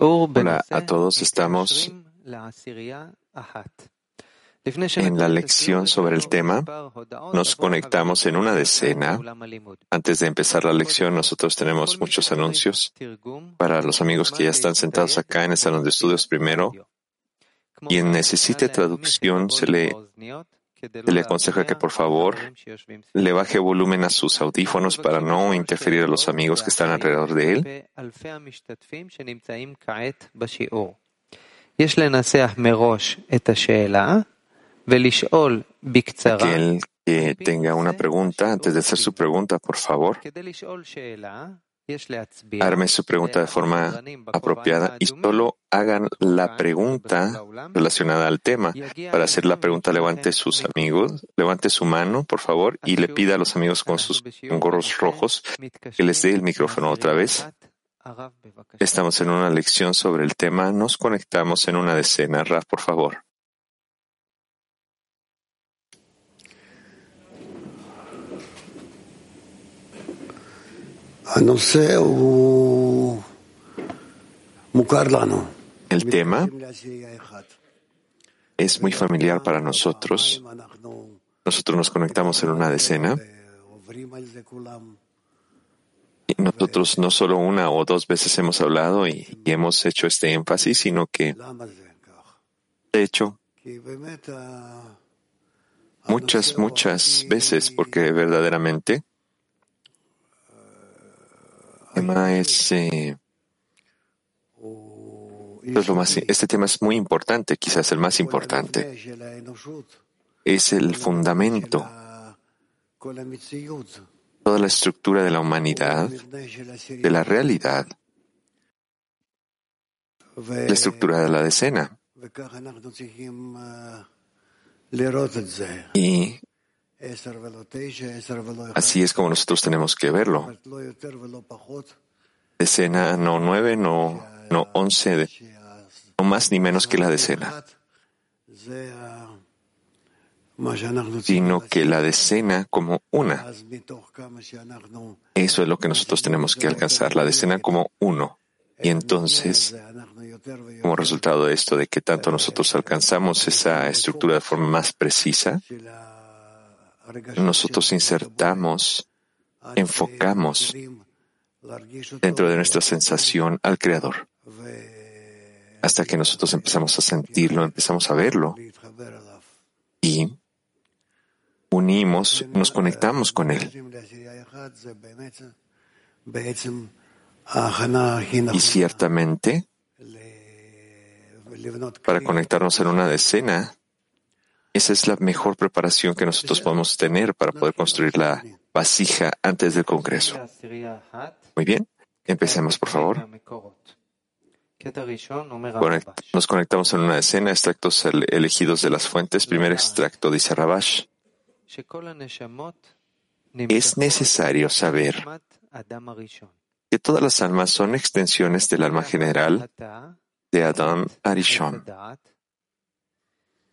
Hola a todos, estamos en la lección sobre el tema. Nos conectamos en una decena. Antes de empezar la lección, nosotros tenemos muchos anuncios para los amigos que ya están sentados acá en el salón de estudios primero. Quien necesite traducción se le le aconseja que por favor le baje volumen a sus audífonos para no interferir a los amigos que están alrededor de él. Aquel que tenga una pregunta, antes de hacer su pregunta, por favor, Arme su pregunta de forma apropiada y solo hagan la pregunta relacionada al tema. Para hacer la pregunta, levante sus amigos, levante su mano, por favor, y le pida a los amigos con sus gorros rojos que les dé el micrófono otra vez. Estamos en una lección sobre el tema. Nos conectamos en una decena. Raf, por favor. El tema es muy familiar para nosotros. Nosotros nos conectamos en una decena. Y nosotros no solo una o dos veces hemos hablado y, y hemos hecho este énfasis, sino que, de hecho, muchas, muchas veces, porque verdaderamente tema es, eh, lo más, este tema es muy importante, quizás el más importante. Es el fundamento, toda la estructura de la humanidad, de la realidad, la estructura de la decena. Y Así es como nosotros tenemos que verlo. Decena no nueve, no, no once, no más ni menos que la decena, sino que la decena como una. Eso es lo que nosotros tenemos que alcanzar, la decena como uno. Y entonces, como resultado de esto, de que tanto nosotros alcanzamos esa estructura de forma más precisa, nosotros insertamos, enfocamos dentro de nuestra sensación al Creador, hasta que nosotros empezamos a sentirlo, empezamos a verlo y unimos, nos conectamos con Él. Y ciertamente, para conectarnos en una decena, esa es la mejor preparación que nosotros podemos tener para poder construir la vasija antes del Congreso. Muy bien, empecemos, por favor. Nos conectamos en una escena, extractos elegidos de las fuentes. Primer extracto, dice Rabash. Es necesario saber que todas las almas son extensiones del alma general de Adam Arishon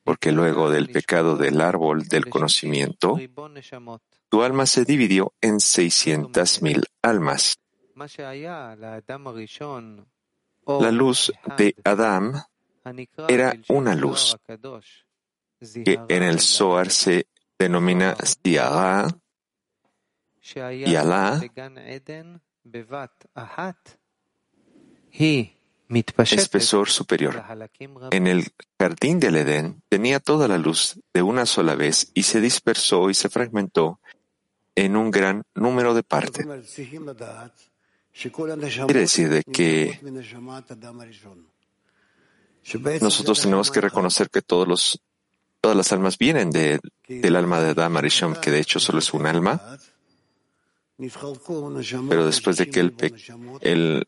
porque luego del pecado del árbol del conocimiento, tu alma se dividió en seiscientas mil almas. La luz de Adam era una luz que en el Zohar se denomina Siara y Alá espesor superior. En el jardín del Edén tenía toda la luz de una sola vez y se dispersó y se fragmentó en un gran número de partes. Quiere decir de que nosotros tenemos que reconocer que todos los, todas las almas vienen de, del alma de Adam Arishon, que de hecho solo es un alma, pero después de que el, el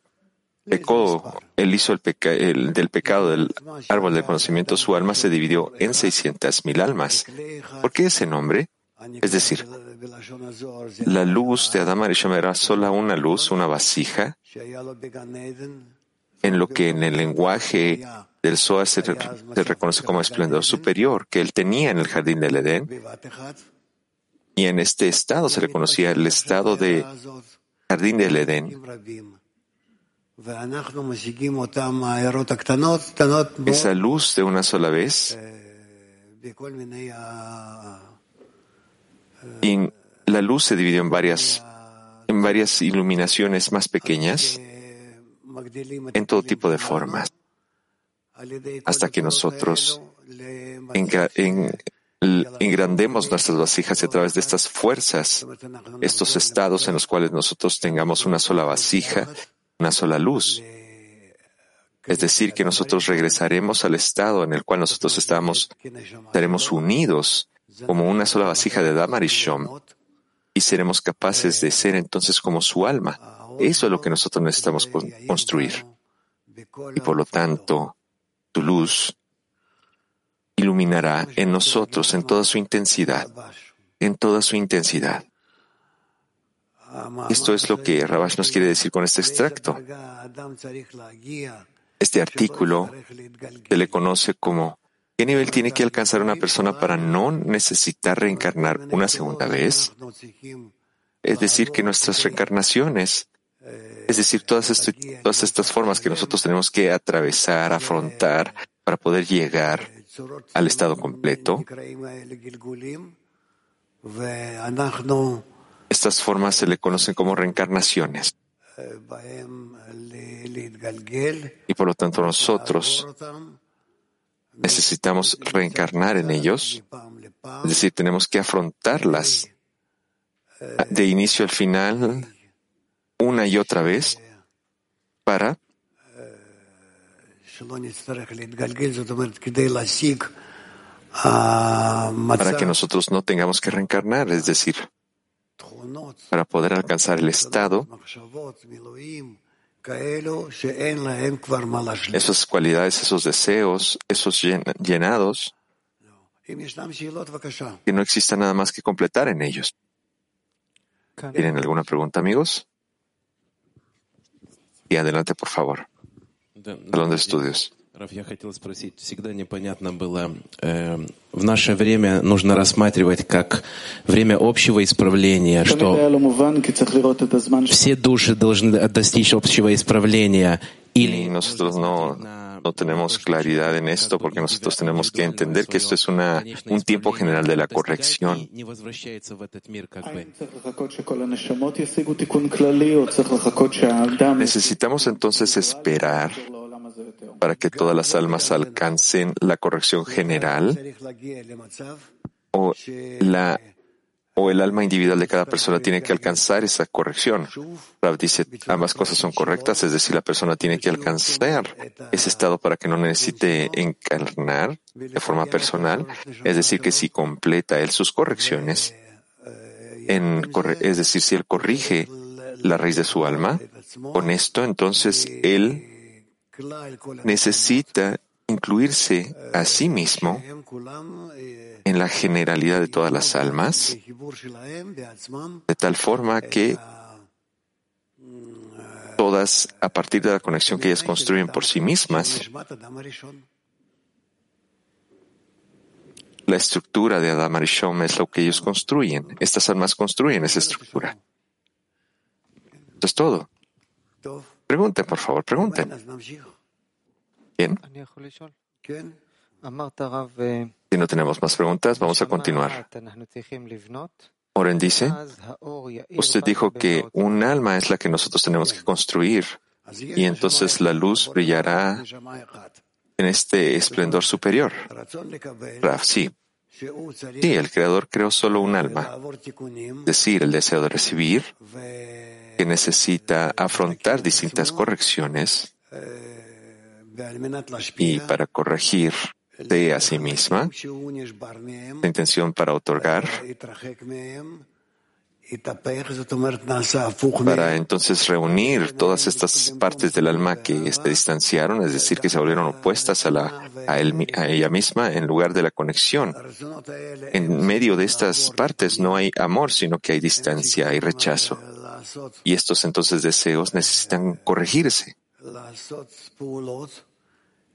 pecó, él hizo el, del pecado del árbol del conocimiento, su alma se dividió en seiscientas mil almas. ¿Por qué ese nombre? Es decir, la luz de Adam Arisham era sola una luz, una vasija, en lo que en el lenguaje del Zohar se, se reconoce como esplendor superior que él tenía en el jardín del Edén. Y en este estado se reconocía el estado de jardín del Edén Esa luz de una sola vez. y la luz se dividió en varias, en varias iluminaciones más pequeñas en todo tipo de formas, hasta que nosotros engrandemos nuestras vasijas y a través de estas fuerzas, estos estados en los cuales nosotros tengamos una sola vasija, una sola luz. Es decir, que nosotros regresaremos al estado en el cual nosotros estamos, estaremos unidos como una sola vasija de Damarishom y seremos capaces de ser entonces como su alma. Eso es lo que nosotros necesitamos construir. Y por lo tanto, tu luz iluminará en nosotros en toda su intensidad, en toda su intensidad. Esto es lo que Rabash nos quiere decir con este extracto. Este artículo se le conoce como ¿qué nivel tiene que alcanzar una persona para no necesitar reencarnar una segunda vez? Es decir, que nuestras reencarnaciones, es decir, todas, todas estas formas que nosotros tenemos que atravesar, afrontar para poder llegar al estado completo, estas formas se le conocen como reencarnaciones. Y por lo tanto nosotros necesitamos reencarnar en ellos, es decir, tenemos que afrontarlas de inicio al final una y otra vez para para que nosotros no tengamos que reencarnar, es decir, para poder alcanzar el estado, esas cualidades, esos deseos, esos llenados, que no exista nada más que completar en ellos. ¿Tienen alguna pregunta, amigos? Y adelante, por favor. Salón de estudios. Раф, я хотел спросить, всегда непонятно было, э, в наше время нужно рассматривать как время общего исправления, что все души должны достичь общего исправления, или nosotros no, no tenemos claridad en esto porque nosotros tenemos que entender que esto es una, un tiempo general de la corrección. Necesitamos entonces esperar para que todas las almas alcancen la corrección general o la o el alma individual de cada persona tiene que alcanzar esa corrección. Rav dice, ambas cosas son correctas, es decir, la persona tiene que alcanzar ese estado para que no necesite encarnar de forma personal, es decir, que si completa él sus correcciones, en, es decir, si él corrige la raíz de su alma, con esto entonces él necesita incluirse a sí mismo en la generalidad de todas las almas, de tal forma que todas, a partir de la conexión que ellas construyen por sí mismas, la estructura de Adam Arishom es lo que ellos construyen. Estas almas construyen esa estructura. Eso es todo. Pregunten, por favor, pregunten. Bien. Si no tenemos más preguntas, vamos a continuar. Oren dice, usted dijo que un alma es la que nosotros tenemos que construir y entonces la luz brillará en este esplendor superior. Raf, sí. Sí, el Creador creó solo un alma, es decir, el deseo de recibir, que necesita afrontar distintas correcciones y para corregir de a sí misma, la intención para otorgar, para entonces reunir todas estas partes del alma que se distanciaron, es decir, que se volvieron opuestas a, la, a, a ella misma en lugar de la conexión. En medio de estas partes no hay amor, sino que hay distancia, hay rechazo. Y estos entonces deseos necesitan corregirse.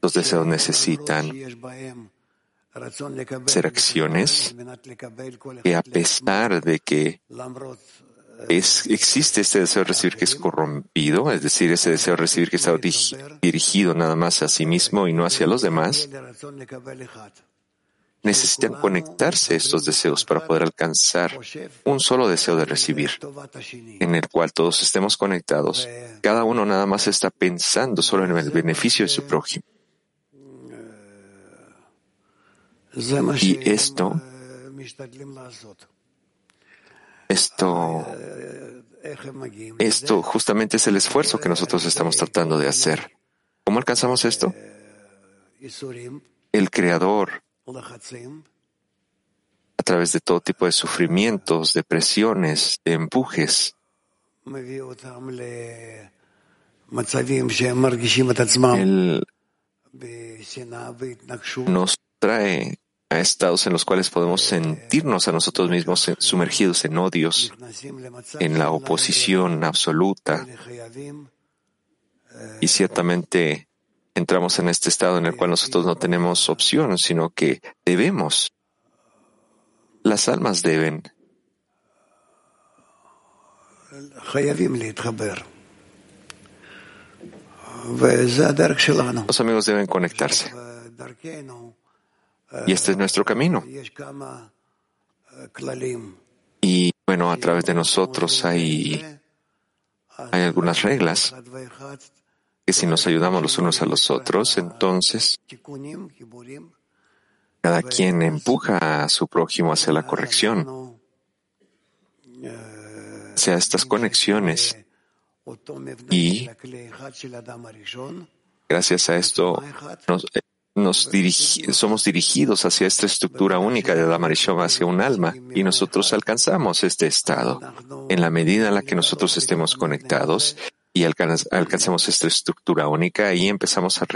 Los deseos necesitan ser acciones que a pesar de que es, existe este deseo de recibir que es corrompido, es decir, ese deseo de recibir que está dirigido nada más a sí mismo y no hacia los demás, necesitan conectarse estos deseos para poder alcanzar un solo deseo de recibir, en el cual todos estemos conectados. Cada uno nada más está pensando solo en el beneficio de su prójimo. Y esto, esto, esto justamente es el esfuerzo que nosotros estamos tratando de hacer. ¿Cómo alcanzamos esto? El Creador a través de todo tipo de sufrimientos, depresiones, de empujes. Él nos trae a estados en los cuales podemos sentirnos a nosotros mismos sumergidos en odios, en la oposición absoluta. Y ciertamente entramos en este estado en el cual nosotros no tenemos opción, sino que debemos. Las almas deben. Los amigos deben conectarse. Y este es nuestro camino. Y bueno, a través de nosotros hay, hay algunas reglas que si nos ayudamos los unos a los otros, entonces cada quien empuja a su prójimo hacia la corrección. Hacia estas conexiones. Y gracias a esto nos somos dirigidos hacia esta estructura única de Adam hacia un alma, y nosotros alcanzamos este estado. En la medida en la que nosotros estemos conectados y alcanzamos esta estructura única y empezamos a,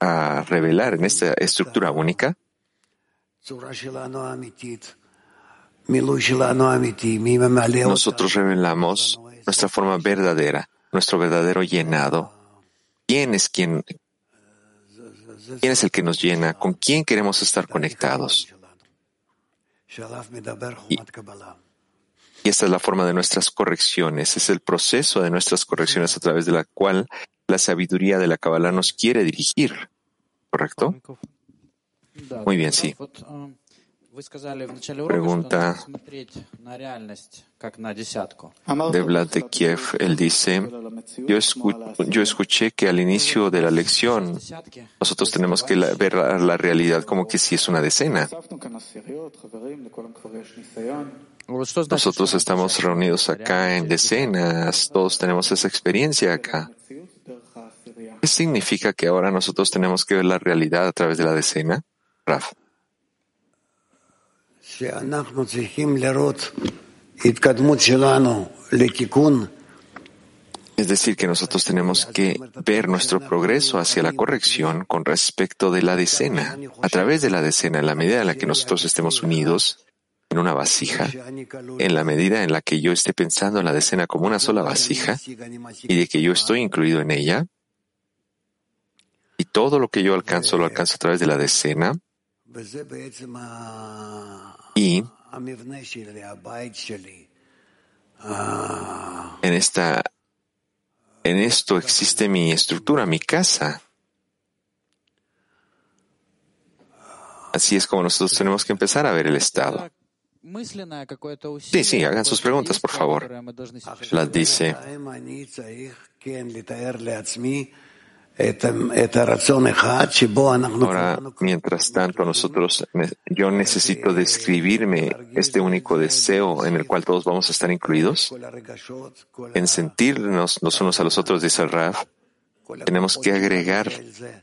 a, revelar en esta estructura única nosotros revelamos nuestra forma verdadera, nuestro verdadero llenado. ¿Quién es quien, quién es el que nos llena? ¿Con quién queremos estar conectados? Y esta es la forma de nuestras correcciones, es el proceso de nuestras correcciones a través de la cual la sabiduría de la Kabbalah nos quiere dirigir. ¿Correcto? Muy bien, sí. Pregunta de Vlad de Kiev. Él dice, yo, escuché que al inicio de la lección nosotros tenemos que ver la realidad como que si es una decena. Nosotros estamos reunidos acá en decenas, todos tenemos esa experiencia acá. ¿Qué significa que ahora nosotros tenemos que ver la realidad a través de la decena? Raf. Es decir, que nosotros tenemos que ver nuestro progreso hacia la corrección con respecto de la decena. A través de la decena, en la medida en la que nosotros estemos unidos, en una vasija, en la medida en la que yo esté pensando en la decena como una sola vasija y de que yo estoy incluido en ella, y todo lo que yo alcanzo lo alcanzo a través de la decena, y en esta en esto existe mi estructura, mi casa. Así es como nosotros tenemos que empezar a ver el estado. Sí, sí, hagan sus preguntas, por favor. Las dice. Ahora, mientras tanto, nosotros, yo necesito describirme este único deseo en el cual todos vamos a estar incluidos, en sentirnos los unos a los otros, dice el Raf, tenemos que agregar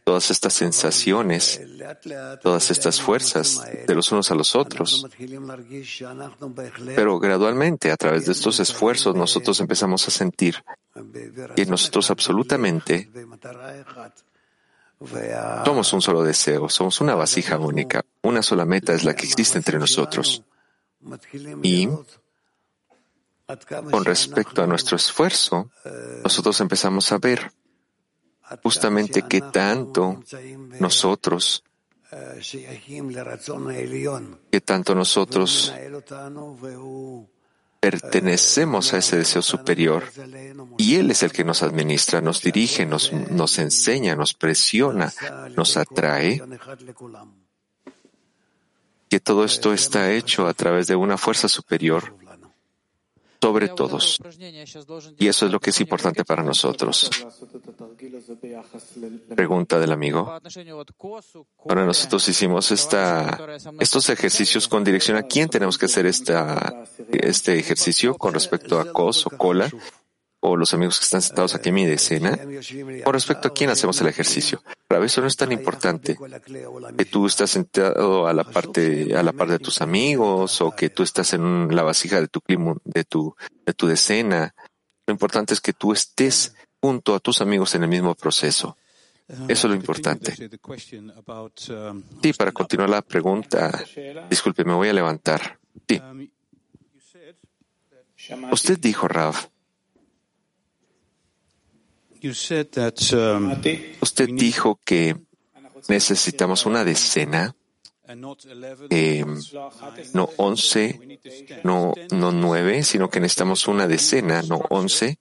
todas estas sensaciones, todas estas fuerzas de los unos a los otros. Pero gradualmente, a través de estos esfuerzos, nosotros empezamos a sentir que nosotros absolutamente somos un solo deseo, somos una vasija única, una sola meta es la que existe entre nosotros. Y con respecto a nuestro esfuerzo, nosotros empezamos a ver justamente que tanto nosotros, que tanto nosotros pertenecemos a ese deseo superior y Él es el que nos administra, nos dirige, nos, nos enseña, nos presiona, nos atrae, que todo esto está hecho a través de una fuerza superior sobre todos. Y eso es lo que es importante para nosotros. Pregunta del amigo. Ahora nosotros hicimos esta, estos ejercicios con dirección a quién tenemos que hacer esta, este ejercicio con respecto a cos o cola o los amigos que están sentados aquí en mi decena, con respecto a quién hacemos el ejercicio. Para eso no es tan importante que tú estás sentado a la parte, a la par de tus amigos o que tú estás en la vasija de tu clima, de tu, de tu decena. Lo importante es que tú estés junto a tus amigos en el mismo proceso. Eso es lo importante. Sí, para continuar la pregunta, disculpe, me voy a levantar. Sí. Usted dijo, Rav, Um, Usted dijo que necesitamos una decena, eh, no once, no, no nueve, sino que necesitamos una decena, no once.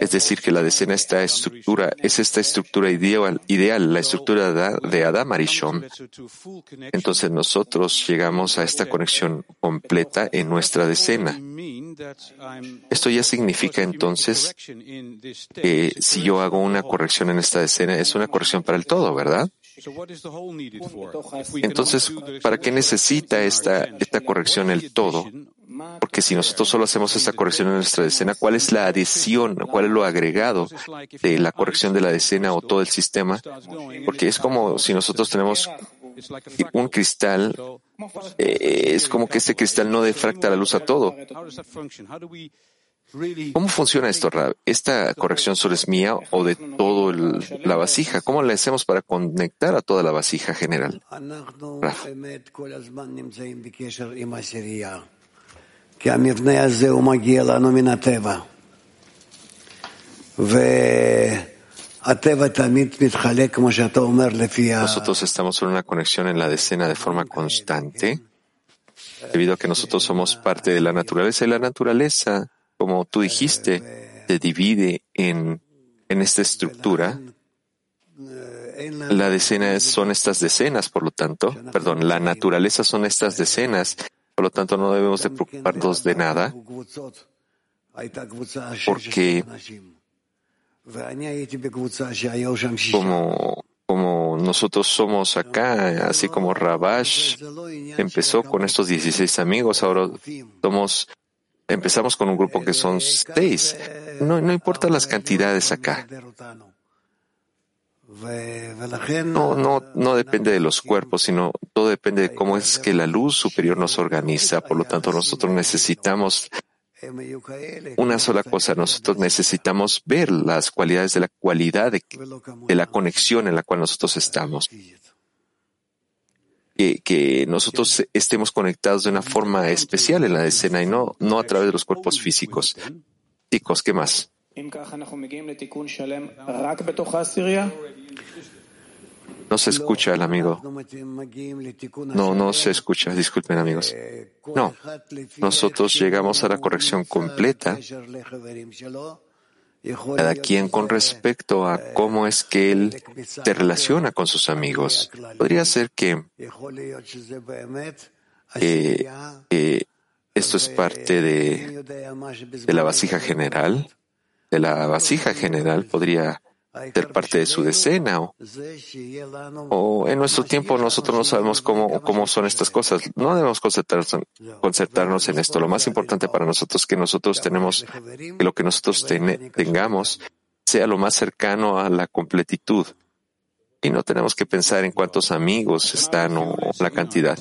Es decir, que la decena esta estructura, es esta estructura ideal, ideal la estructura de Adam Arishon. Entonces nosotros llegamos a esta conexión completa en nuestra decena. Esto ya significa entonces que si yo hago una corrección en esta decena, es una corrección para el todo, ¿verdad? Entonces, ¿para qué necesita esta, esta corrección el todo? Porque si nosotros solo hacemos esta corrección en nuestra decena, ¿cuál es la adición, cuál es lo agregado de la corrección de la decena o todo el sistema? Porque es como si nosotros tenemos un cristal, es como que este cristal no defracta la luz a todo. ¿Cómo funciona esto, Rab? ¿Esta corrección solo es mía o de toda la vasija? ¿Cómo le hacemos para conectar a toda la vasija general? Nosotros estamos en una conexión en la decena de forma constante, debido a que nosotros somos parte de la naturaleza y la naturaleza, como tú dijiste, se divide en, en esta estructura. La decena son estas decenas, por lo tanto, perdón, la naturaleza son estas decenas, por lo tanto no debemos de preocuparnos de nada, porque como, nosotros somos acá, así como Rabash empezó con estos 16 amigos, ahora somos, empezamos con un grupo que son seis. No, no importa las cantidades acá. No, no, no depende de los cuerpos, sino todo depende de cómo es que la luz superior nos organiza. Por lo tanto, nosotros necesitamos una sola cosa, nosotros necesitamos ver las cualidades de la cualidad de, la conexión en la cual nosotros estamos. Que, que, nosotros estemos conectados de una forma especial en la escena y no, no a través de los cuerpos físicos. Chicos, ¿qué más? No se escucha el amigo. No, no se escucha. Disculpen amigos. No. Nosotros llegamos a la corrección completa. Cada quien con respecto a cómo es que él se relaciona con sus amigos. Podría ser que esto es parte de, de la vasija general. De la vasija general podría ser parte de su decena o, en nuestro tiempo nosotros no sabemos cómo, cómo son estas cosas. No debemos concentrarnos en esto. Lo más importante para nosotros es que nosotros tenemos, que lo que nosotros tengamos sea lo más cercano a la completitud. Y no tenemos que pensar en cuántos amigos están o la cantidad.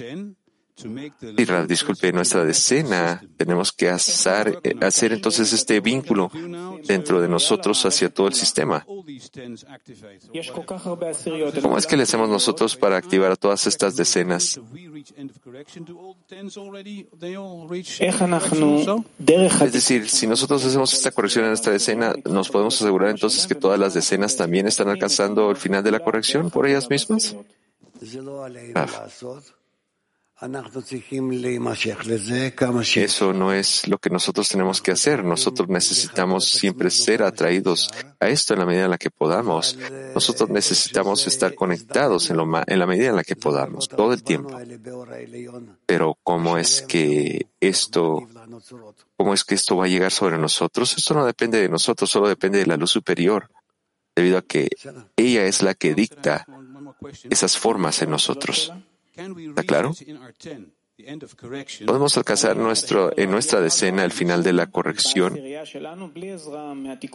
Y disculpe, nuestra decena. tenemos que hacer, hacer entonces este vínculo dentro de nosotros hacia todo el sistema. ¿Cómo es que le hacemos nosotros para activar a todas estas decenas? Es decir, si nosotros hacemos esta corrección en esta decena, ¿nos podemos asegurar entonces que todas las decenas también están alcanzando el final de la corrección por ellas mismas? Eso no es lo que nosotros tenemos que hacer. Nosotros necesitamos siempre ser atraídos a esto en la medida en la que podamos. Nosotros necesitamos estar conectados en, en la medida en la que podamos, todo el tiempo. Pero ¿cómo es que esto, cómo es que esto va a llegar sobre nosotros? Esto no depende de nosotros, solo depende de la luz superior, debido a que ella es la que dicta esas formas en nosotros. ¿Está claro? Podemos alcanzar nuestro, en nuestra decena el final de la corrección,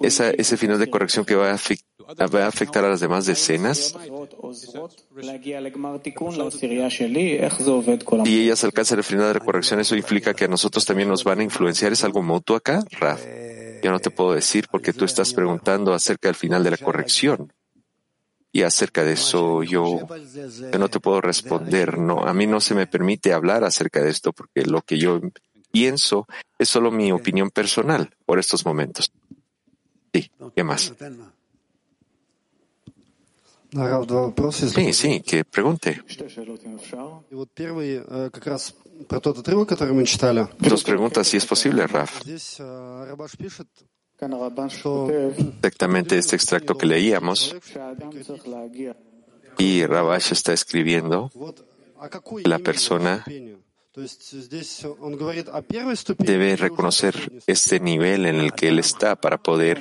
Esa, ese final de corrección que va a, va a afectar a las demás decenas. Y ellas alcanzan el final de la corrección, eso implica que a nosotros también nos van a influenciar. ¿Es algo mutuo acá, Raf? Yo no te puedo decir porque tú estás preguntando acerca del final de la corrección. Y acerca de eso yo, no te puedo responder. No, a mí no se me permite hablar acerca de esto porque lo que yo pienso es solo mi opinión personal por estos momentos. Sí, ¿qué más? Sí, sí, que pregunte. Dos preguntas, si es posible, Raf. Exactamente este extracto que leíamos. Y Rabash está escribiendo la persona debe reconocer este nivel en el que él está para poder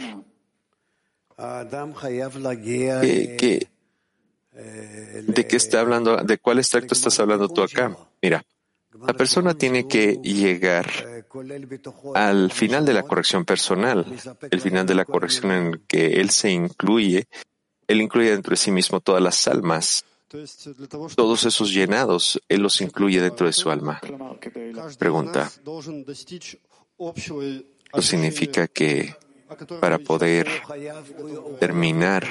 ¿Qué, de qué está hablando? ¿De cuál extracto estás hablando tú acá? Mira, la persona tiene que llegar al final de la corrección personal, el final de la corrección en que él se incluye, él incluye dentro de sí mismo todas las almas, todos esos llenados, él los incluye dentro de su alma. Pregunta. Eso significa que para poder terminar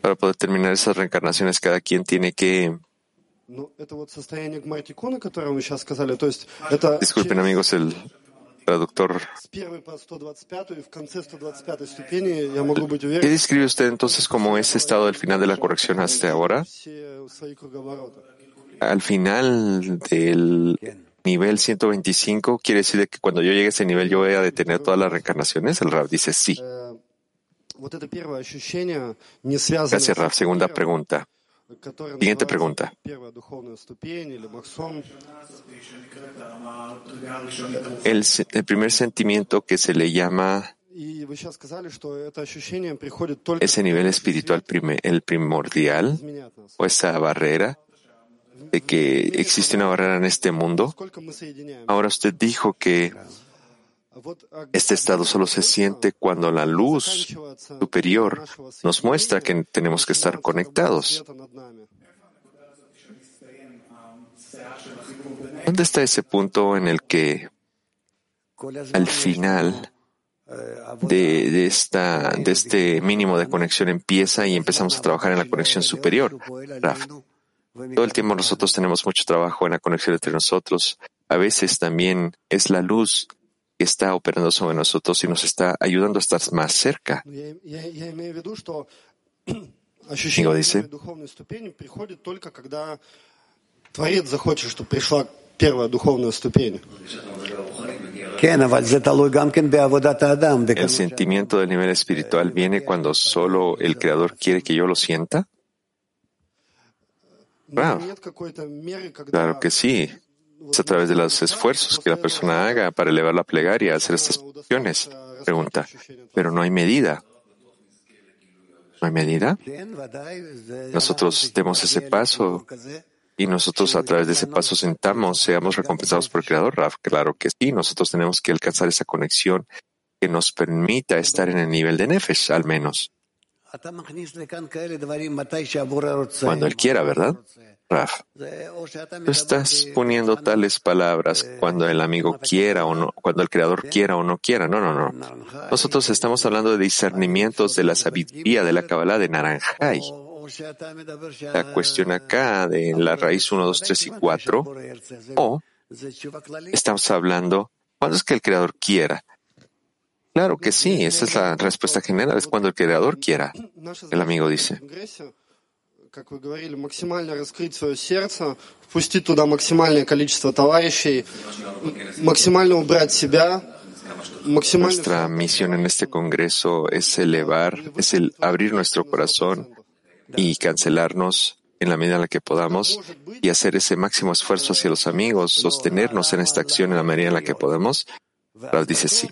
para poder terminar esas reencarnaciones, cada quien tiene que Disculpen amigos, el traductor. ¿Qué describe usted entonces como ese estado del final de la corrección hasta ahora? Al final del nivel 125, ¿quiere decir que cuando yo llegue a ese nivel yo voy a detener todas las reencarnaciones? El Rab dice sí. Gracias, Raf. Segunda pregunta. Siguiente pregunta. El, el, primer sentimiento que se le llama ese nivel espiritual el primordial o esa barrera de que existe una barrera en este mundo. Ahora usted dijo que este estado solo se siente cuando la luz superior nos muestra que tenemos que estar conectados. ¿Dónde está ese punto en el que al final de, este mínimo de conexión empieza y empezamos a trabajar en la conexión superior? Todo el tiempo nosotros tenemos mucho trabajo en la conexión entre nosotros. A veces también es la luz está operando sobre nosotros y nos está ayudando a estar más cerca. Amigo dice, ¿El sentimiento del nivel espiritual viene cuando solo el Creador quiere que yo lo sienta? Claro que sí. Es a través de los esfuerzos que la persona haga para elevar la plegaria, hacer estas acciones. Pregunta, pero no hay medida. ¿No hay medida? Nosotros demos ese paso y nosotros a través de ese paso sentamos, seamos recompensados por el Creador, Raf. Claro que sí, nosotros tenemos que alcanzar esa conexión que nos permita estar en el nivel de Nefesh, al menos. Cuando Él quiera, ¿verdad? Raf, tú estás poniendo tales palabras cuando el amigo quiera o no, cuando el creador quiera o no quiera. No, no, no. Nosotros estamos hablando de discernimientos de la sabiduría de la Kabbalah de Naranjay. La cuestión acá de la raíz 1, 2, 3 y 4. O estamos hablando, ¿cuándo es que el creador quiera? Claro que sí, esa es la respuesta general, es cuando el creador quiera, el amigo dice. как вы говорили, максимально раскрыть свое сердце, впустить туда максимальное количество товарищей, максимально убрать себя, Nuestra misión en este congreso es elevar, es el abrir nuestro corazón y cancelarnos en la medida en la que podamos y hacer ese máximo esfuerzo hacia los amigos, sostenernos en esta acción en la medida en la que podamos. Rav dice sí.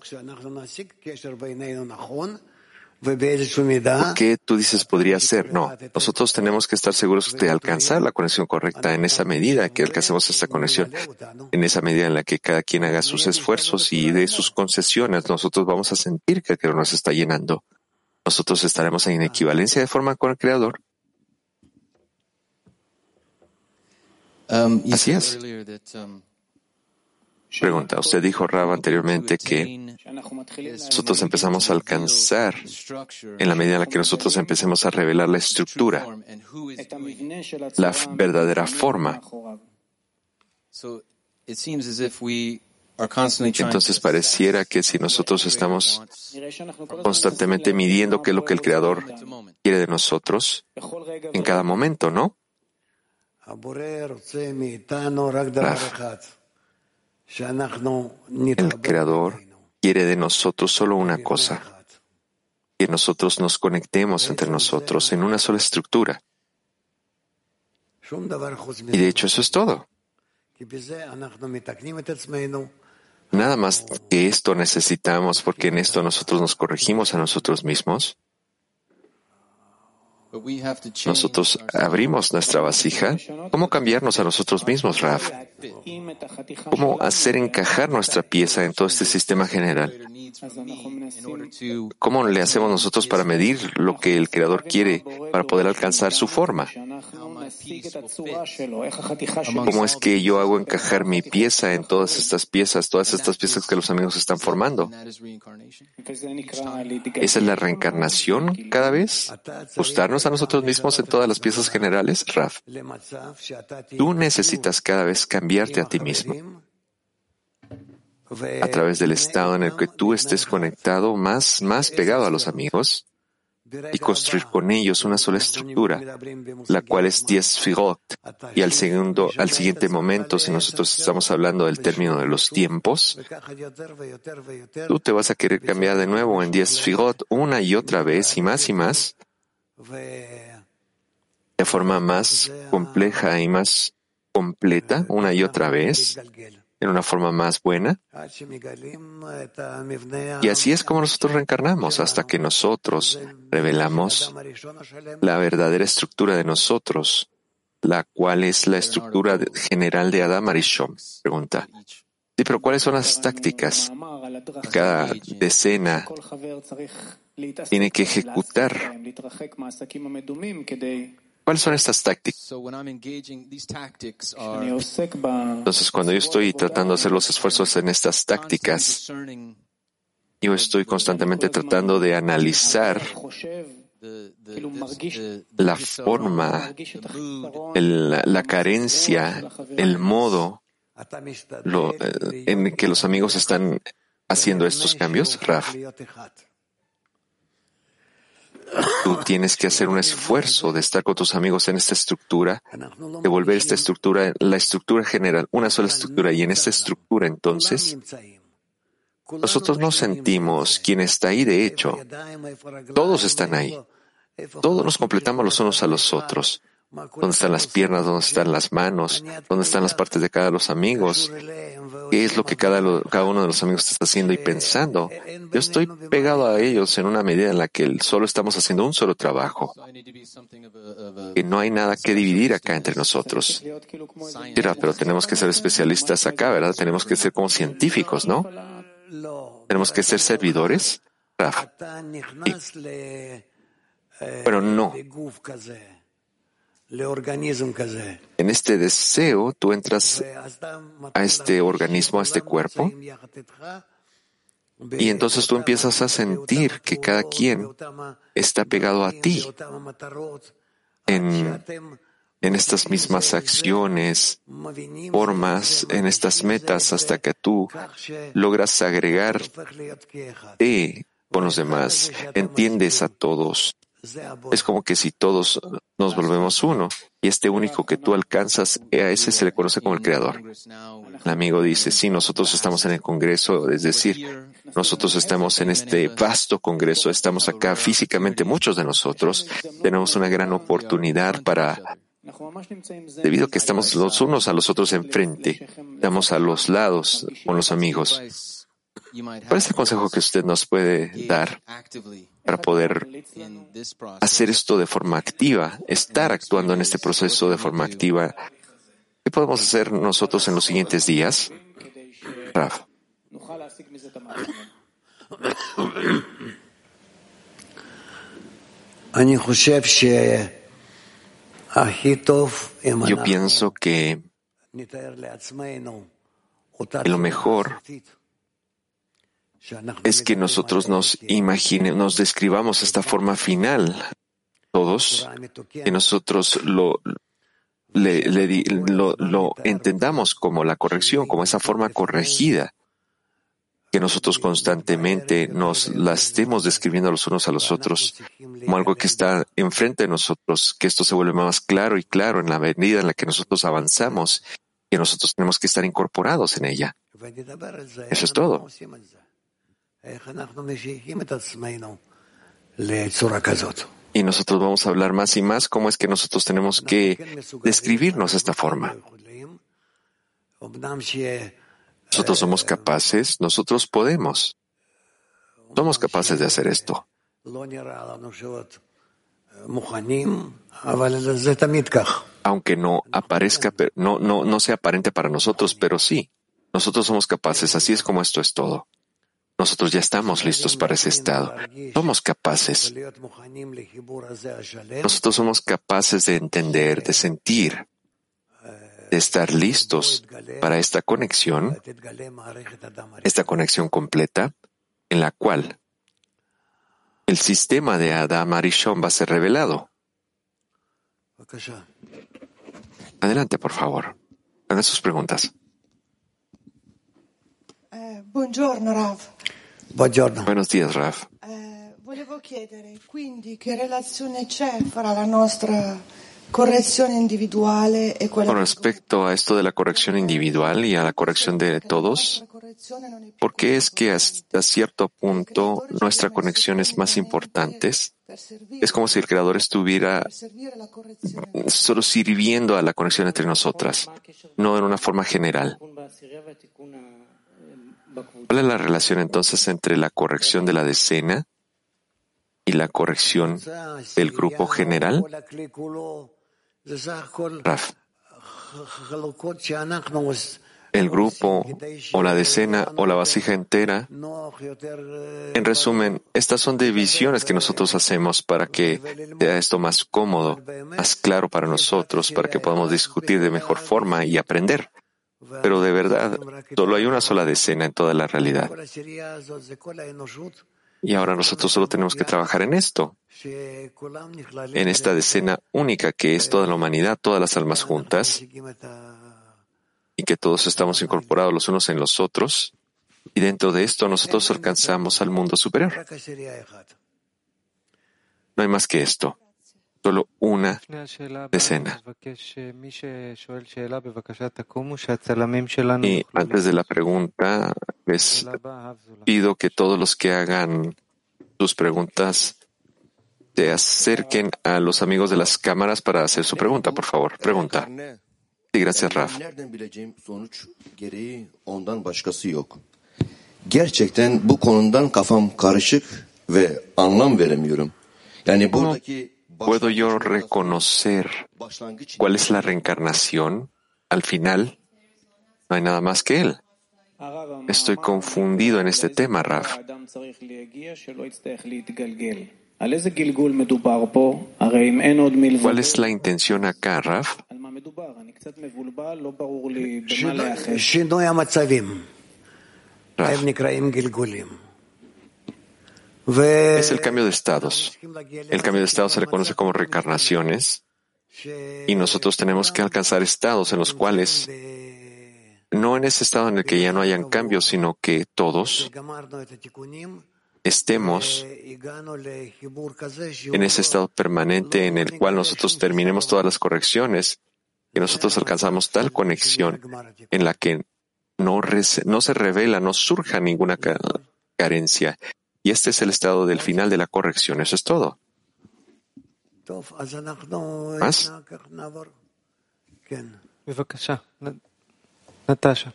¿Por qué tú dices podría ser? No, nosotros tenemos que estar seguros de alcanzar la conexión correcta en esa medida que alcancemos esta conexión, en esa medida en la que cada quien haga sus esfuerzos y de sus concesiones, nosotros vamos a sentir que el Creador nos está llenando. Nosotros estaremos en equivalencia de forma con el Creador. Así es. Pregunta, usted dijo, Rab, anteriormente que nosotros empezamos a alcanzar en la medida en la que nosotros empecemos a revelar la estructura, la verdadera forma. Entonces pareciera que si nosotros estamos constantemente midiendo qué es lo que el Creador quiere de nosotros en cada momento, ¿no? El Creador quiere de nosotros solo una cosa, que nosotros nos conectemos entre nosotros en una sola estructura. Y de hecho eso es todo. Nada más que esto necesitamos porque en esto nosotros nos corregimos a nosotros mismos. Nosotros abrimos nuestra vasija. ¿Cómo cambiarnos a nosotros mismos, Raf? ¿Cómo hacer encajar nuestra pieza en todo este sistema general? ¿Cómo le hacemos nosotros para medir lo que el Creador quiere para poder alcanzar su forma? ¿Cómo es que yo hago encajar mi pieza en todas estas piezas, todas estas piezas que los amigos están formando? ¿Esa es la reencarnación cada vez? ¿Gustarnos a nosotros mismos en todas las piezas generales? Raf, tú necesitas cada vez cambiarte a ti mismo a través del estado en el que tú estés conectado más, más pegado a los amigos y construir con ellos una sola estructura, la cual es diez figot. Y al segundo, al siguiente momento, si nosotros estamos hablando del término de los tiempos, tú te vas a querer cambiar de nuevo en diez figot una y otra vez y más y más, de forma más compleja y más completa una y otra vez, en una forma más buena. Y así es como nosotros reencarnamos, hasta que nosotros revelamos la verdadera estructura de nosotros, la cual es la estructura general de Adam Arishon. Pregunta. Sí, pero ¿cuáles son las tácticas que cada decena tiene que ejecutar ¿Cuáles son estas tácticas? Entonces, cuando yo estoy tratando de hacer los esfuerzos en estas tácticas, yo estoy constantemente tratando de analizar la forma, la carencia, el modo eh, en que los amigos están haciendo estos cambios, Raf. Tú tienes que hacer un esfuerzo de estar con tus amigos en esta estructura, de volver esta estructura, la estructura general, una sola estructura. Y en esta estructura, entonces, nosotros no sentimos quién está ahí, de hecho. Todos están ahí. Todos nos completamos los unos a los otros. ¿Dónde están las piernas? ¿Dónde están las manos? ¿Dónde están las partes de cada de los amigos? ¿Qué es lo que cada, cada uno de los amigos está haciendo y pensando? Yo estoy pegado a ellos en una medida en la que solo estamos haciendo un solo trabajo. Que no hay nada que dividir acá entre nosotros. Mira, pero tenemos que ser especialistas acá, ¿verdad? Tenemos que ser como científicos, ¿no? Tenemos que ser servidores. Pero no. En este deseo tú entras a este organismo, a este cuerpo, y entonces tú empiezas a sentir que cada quien está pegado a ti en en estas mismas acciones, formas, en estas metas, hasta que tú logras agregarte con los demás, entiendes a todos. Es como que si todos nos volvemos uno y este único que tú alcanzas, a ese se le conoce como el creador. El amigo dice, sí, nosotros estamos en el Congreso, es decir, nosotros estamos en este vasto Congreso, estamos acá físicamente, muchos de nosotros tenemos una gran oportunidad para Debido a que estamos los unos a los otros enfrente, estamos a los lados con los amigos. ¿Cuál es el consejo que usted nos puede dar para poder hacer esto de forma activa, estar actuando en este proceso de forma activa? ¿Qué podemos hacer nosotros en los siguientes días? Raf. Yo pienso que lo mejor es que nosotros nos imaginemos, nos describamos esta forma final, todos, que nosotros lo, entendamos como la corrección, como esa forma corregida que nosotros constantemente nos la estemos describiendo los unos a los otros como algo que está enfrente de nosotros, que esto se vuelve más claro y claro en la medida en la que nosotros avanzamos, que nosotros tenemos que estar incorporados en ella. Eso es todo. Y nosotros vamos a hablar más y más cómo es que nosotros tenemos que describirnos de esta forma. Nosotros somos capaces, nosotros podemos. Somos capaces de hacer esto. Aunque no aparezca, no, no, no sea aparente para nosotros, pero sí, nosotros somos capaces, así es como esto es todo. Nosotros ya estamos listos para ese estado. Somos capaces. Nosotros somos capaces de entender, de sentir, de estar listos para esta conexión, esta conexión completa, en la cual el sistema de Adam Arishon va a ser revelado. Adelante, por favor. Hagan sus preguntas. Eh, Rav. Buenos días, Rav. Eh, volevo chiedere quindi che relazione c'è fra la nostra con respecto a esto de la corrección individual y a la corrección de todos, ¿por qué es que hasta cierto punto nuestra conexión es más importante? Es como si el Creador estuviera solo sirviendo a la conexión entre nosotras, no en una forma general. ¿Cuál es la relación entonces entre la corrección de la decena y la corrección del grupo general? Raf. El grupo o la decena o la vasija entera, en resumen, estas son divisiones que nosotros hacemos para que sea esto más cómodo, más claro para nosotros, para que podamos discutir de mejor forma y aprender. Pero de verdad, solo hay una sola decena en toda la realidad. Y ahora nosotros solo tenemos que trabajar en esto, en esta decena única que es toda la humanidad, todas las almas juntas, y que todos estamos incorporados los unos en los otros, y dentro de esto nosotros alcanzamos al mundo superior. No hay más que esto solo una decena. Y antes de la pregunta, les pido que todos los que hagan sus preguntas se acerquen a los amigos de las cámaras para hacer su pregunta, por favor. Pregunta. Sí, gracias, Raf. Gerçekten bu konudan kafam karışık ve anlam veremiyorum. Yani buradaki ¿Puedo yo reconocer cuál es la reencarnación? Al final, no hay nada más que él. Estoy confundido en este tema, Raf. ¿Cuál es la intención acá, Raf? Raf. Es el cambio de estados. El cambio de estados se le conoce como reencarnaciones Y nosotros tenemos que alcanzar estados en los cuales no en ese estado en el que ya no hayan cambios, sino que todos estemos en ese estado permanente en el cual nosotros terminemos todas las correcciones y nosotros alcanzamos tal conexión en la que no, no se revela, no surja ninguna carencia. Y este es el estado del final de la corrección. Eso es todo. ¿Más? Natasha.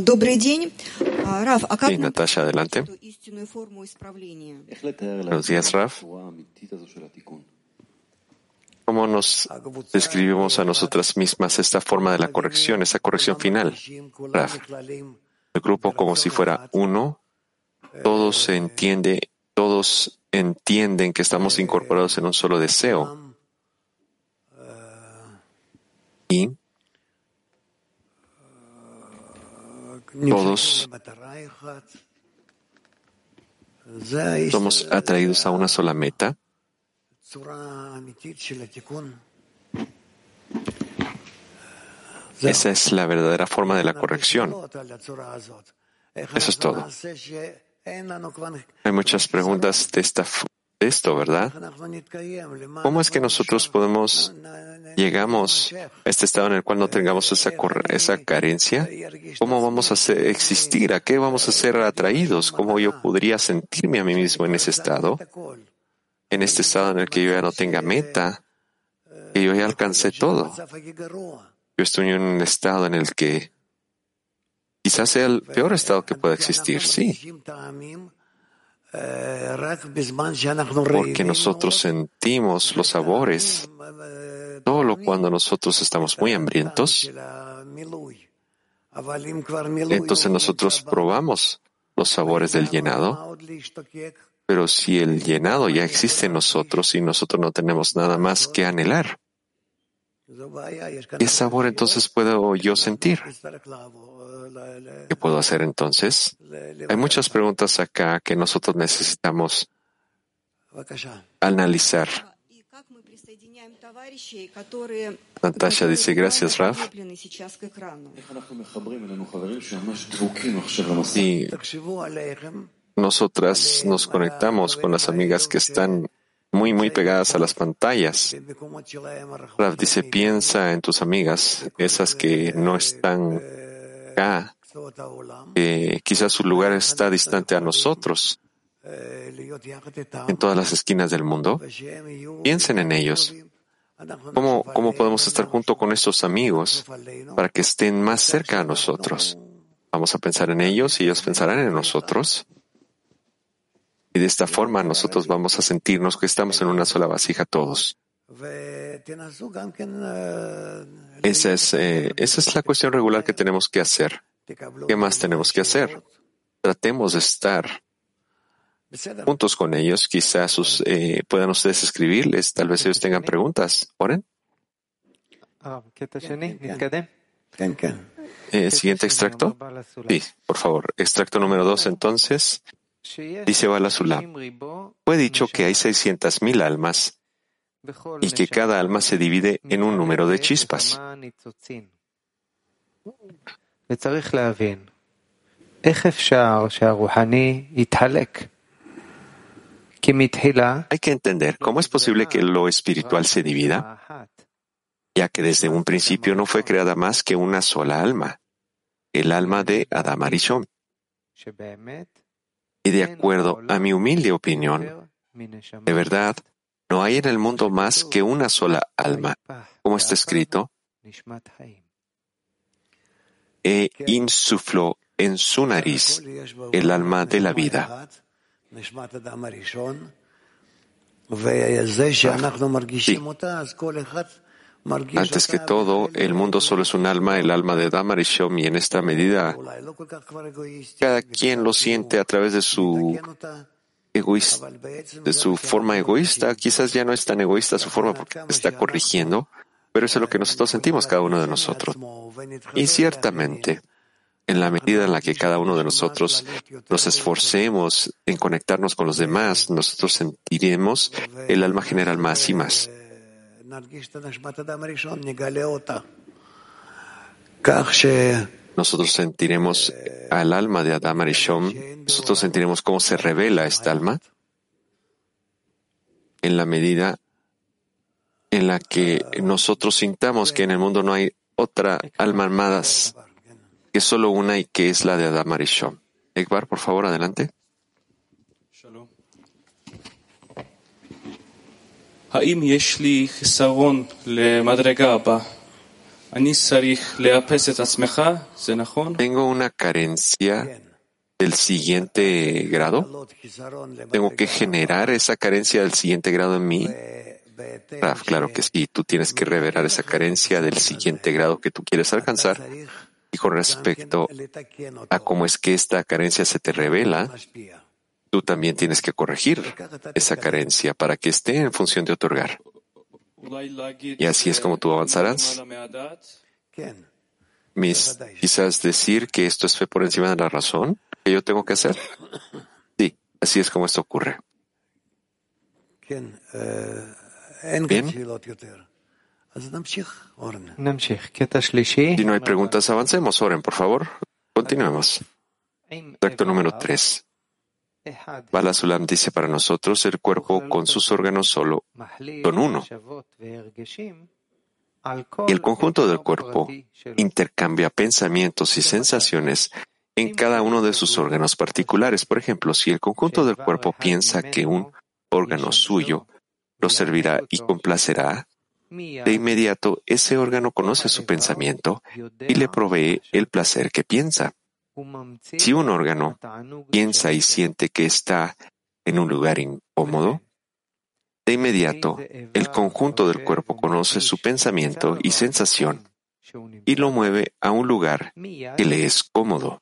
Добрый день. Раф, а как Natasha, adelante. Buenos días, Raf. ¿Cómo nos describimos a nosotras mismas esta forma de la corrección, esa corrección final? Raf, el grupo como si fuera uno, todos se entiende, todos entienden que estamos incorporados en un solo deseo. Y todos somos atraídos a una sola meta. Esa es la verdadera forma de la corrección. Eso es todo. Hay muchas preguntas de, esto, ¿verdad? ¿Cómo es que nosotros podemos, llegamos a este estado en el cual no tengamos esa, esa carencia? ¿Cómo vamos a existir? ¿A qué vamos a ser atraídos? ¿Cómo yo podría sentirme a mí mismo en ese estado? En este estado en el que yo ya no tenga meta, que yo ya alcancé todo. Yo estoy en un estado en el que quizás sea el peor estado que pueda existir, sí. Porque nosotros sentimos los sabores solo cuando nosotros estamos muy hambrientos. Entonces nosotros probamos los sabores del llenado. Pero si el llenado ya existe en nosotros y nosotros no tenemos nada más que anhelar, ¿qué sabor entonces puedo yo sentir? ¿Qué puedo hacer entonces? Hay muchas preguntas acá que nosotros necesitamos analizar. Natasha dice, gracias, Raf. Y nosotras nos conectamos con las amigas que están muy, muy pegadas a las pantallas. Raf dice, piensa en tus amigas, esas que no están quizás su lugar está distante a nosotros, en todas las esquinas del mundo. Piensen en ellos. ¿Cómo, ¿Cómo podemos estar junto con estos amigos para que estén más cerca a nosotros? Vamos a pensar en ellos y ellos pensarán en nosotros. Y de esta forma nosotros vamos a sentirnos que estamos en una sola vasija todos. Esa es, eh, esa es la cuestión regular que tenemos que hacer. ¿Qué más tenemos que hacer? Tratemos de estar juntos con ellos. Quizás eh, puedan ustedes escribirles. Tal vez ellos tengan preguntas. ¿Oren? Eh, siguiente extracto. Sí, por favor. Extracto número dos, entonces. Dice Balasula, fue dicho que hay 600.000 almas y que cada alma se divide en un número de chispas. Hay que entender cómo es posible que lo espiritual se divida, ya que desde un principio no fue creada más que una sola alma, el alma de Adam Arishon. Y de acuerdo a mi humilde opinión, de verdad, no hay en el mundo más que una sola alma, como está escrito, e insufló en su nariz el alma de la vida. Antes que todo, el mundo solo es un alma, el alma de Damarishom, y en esta medida cada quien lo siente a través de su egoísta, de su forma egoísta. Quizás ya no es tan egoísta su forma porque está corrigiendo, pero eso es lo que nosotros sentimos cada uno de nosotros. Y ciertamente, en la medida en la que cada uno de nosotros nos esforcemos en conectarnos con los demás, nosotros sentiremos el alma general más y más. Nosotros sentiremos al alma de Adam Arishon, nosotros sentiremos cómo se revela esta alma en la medida en la que nosotros sintamos que en el mundo no hay otra alma armada que solo una y que es la de Adam Arishon. Ekbar, por favor, adelante. ¿Tengo una carencia del siguiente grado? ¿Tengo que generar esa carencia del siguiente grado en mí? claro que sí, tú tienes que revelar esa carencia del siguiente grado que tú quieres alcanzar. Y con respecto a cómo es que esta carencia se te revela, tú también tienes que corregir esa carencia para que esté en función de otorgar. Y así es como tú avanzarás. Mis, quizás decir que esto es fe por encima de la razón que yo tengo que hacer. Sí, así es como esto ocurre. Bien. Si no hay preguntas, avancemos. Oren, por favor. Continuemos. Acto número 3. Bala Sulam dice para nosotros, el cuerpo con sus órganos solo son uno. Y el conjunto del cuerpo intercambia pensamientos y sensaciones en cada uno de sus órganos particulares. Por ejemplo, si el conjunto del cuerpo piensa que un órgano suyo lo servirá y complacerá, de inmediato ese órgano conoce su pensamiento y le provee el placer que piensa. Si un órgano piensa y siente que está en un lugar incómodo, de inmediato el conjunto del cuerpo conoce su pensamiento y sensación y lo mueve a un lugar que le es cómodo.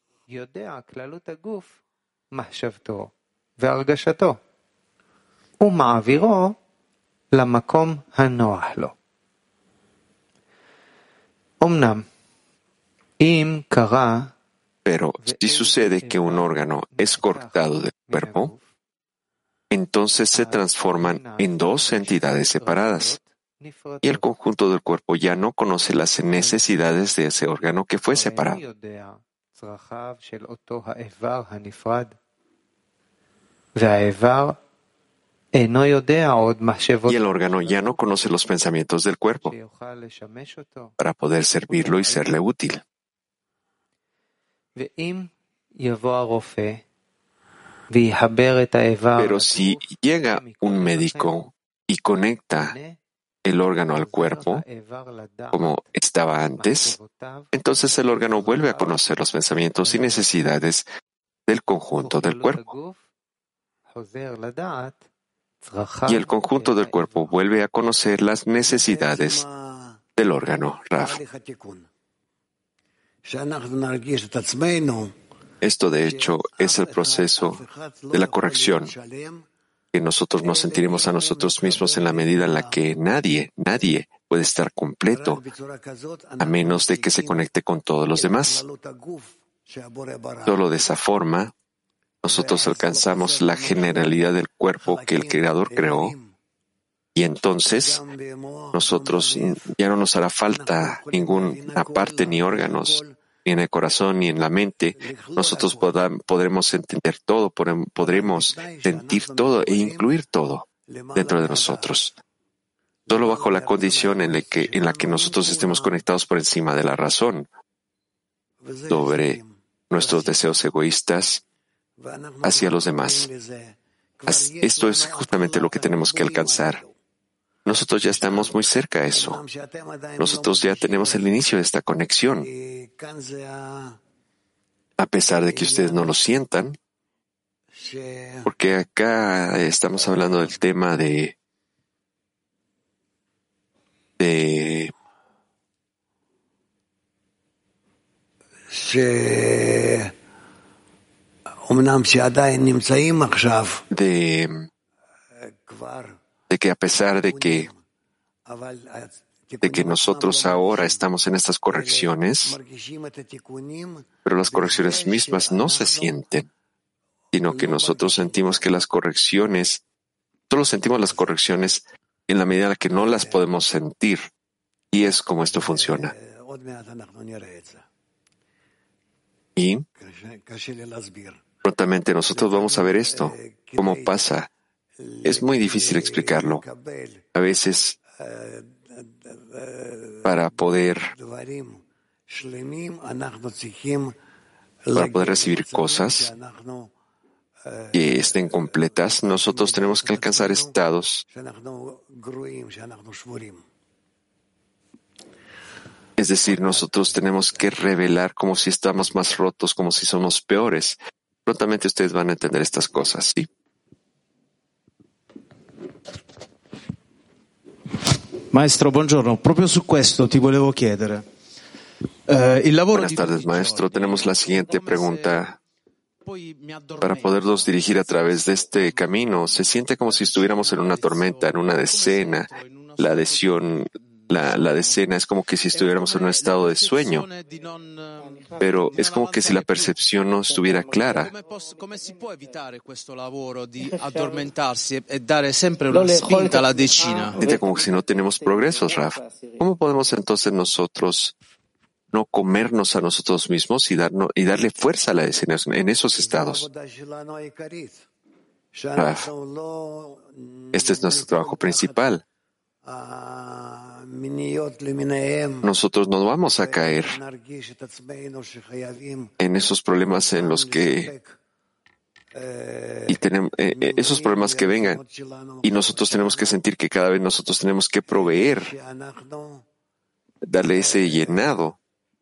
Pero si sucede que un órgano es cortado del cuerpo, entonces se transforman en dos entidades separadas. Y el conjunto del cuerpo ya no conoce las necesidades de ese órgano que fue separado. Y el órgano ya no conoce los pensamientos del cuerpo para poder servirlo y serle útil. Pero si llega un médico y conecta el órgano al cuerpo, como estaba antes, entonces el órgano vuelve a conocer los pensamientos y necesidades del conjunto del cuerpo. Y el conjunto del cuerpo vuelve a conocer las necesidades del órgano Raf. Esto, de hecho, es el proceso de la corrección, que nosotros nos sentiremos a nosotros mismos en la medida en la que nadie, nadie puede estar completo, a menos de que se conecte con todos los demás. Solo de esa forma, nosotros alcanzamos la generalidad del cuerpo que el Creador creó y entonces nosotros ya no nos hará falta ninguna parte ni órganos, ni en el corazón ni en la mente. Nosotros podremos entender todo, podremos sentir todo e incluir todo dentro de nosotros. Solo bajo la condición en la que, en la que nosotros estemos conectados por encima de la razón sobre nuestros deseos egoístas hacia los demás. Esto es justamente lo que tenemos que alcanzar. Nosotros ya estamos muy cerca de eso. Nosotros ya tenemos el inicio de esta conexión. A pesar de que ustedes no lo sientan, porque acá estamos hablando del tema de, de de de que a pesar de que, de que nosotros ahora estamos en estas correcciones, pero las correcciones mismas no se sienten, sino que nosotros sentimos que las correcciones, solo sentimos las correcciones en la medida en la que no las podemos sentir. Y es como esto funciona. Y prontamente nosotros vamos a ver esto, cómo pasa. Es muy difícil explicarlo. A veces, para poder, para poder recibir cosas que estén completas, nosotros tenemos que alcanzar estados es decir, nosotros tenemos que revelar como si estamos más rotos, como si somos peores. Prontamente ustedes van a entender estas cosas, ¿sí? Maestro, buongiorno. Proprio su questo ti volevo chiedere. Il lavoro Buenas tardes, maestro. Tenemos la siguiente pregunta. Para poderlos dirigir a través de este camino, se siente como si estuviéramos en una tormenta, en una decena. La adhesión la, la, decena es como que si estuviéramos en un estado de sueño, pero es como que si la percepción no estuviera clara. Dice como si no tenemos progresos, Raf. ¿Cómo podemos entonces nosotros no comernos a nosotros mismos y, darnos, y darle fuerza a la decena en esos estados? Raf, este es nuestro trabajo principal nosotros nos vamos a caer en esos problemas en los que y tenemos eh, eh, esos problemas que vengan. y nosotros tenemos que sentir que cada vez nosotros tenemos que proveer darle ese llenado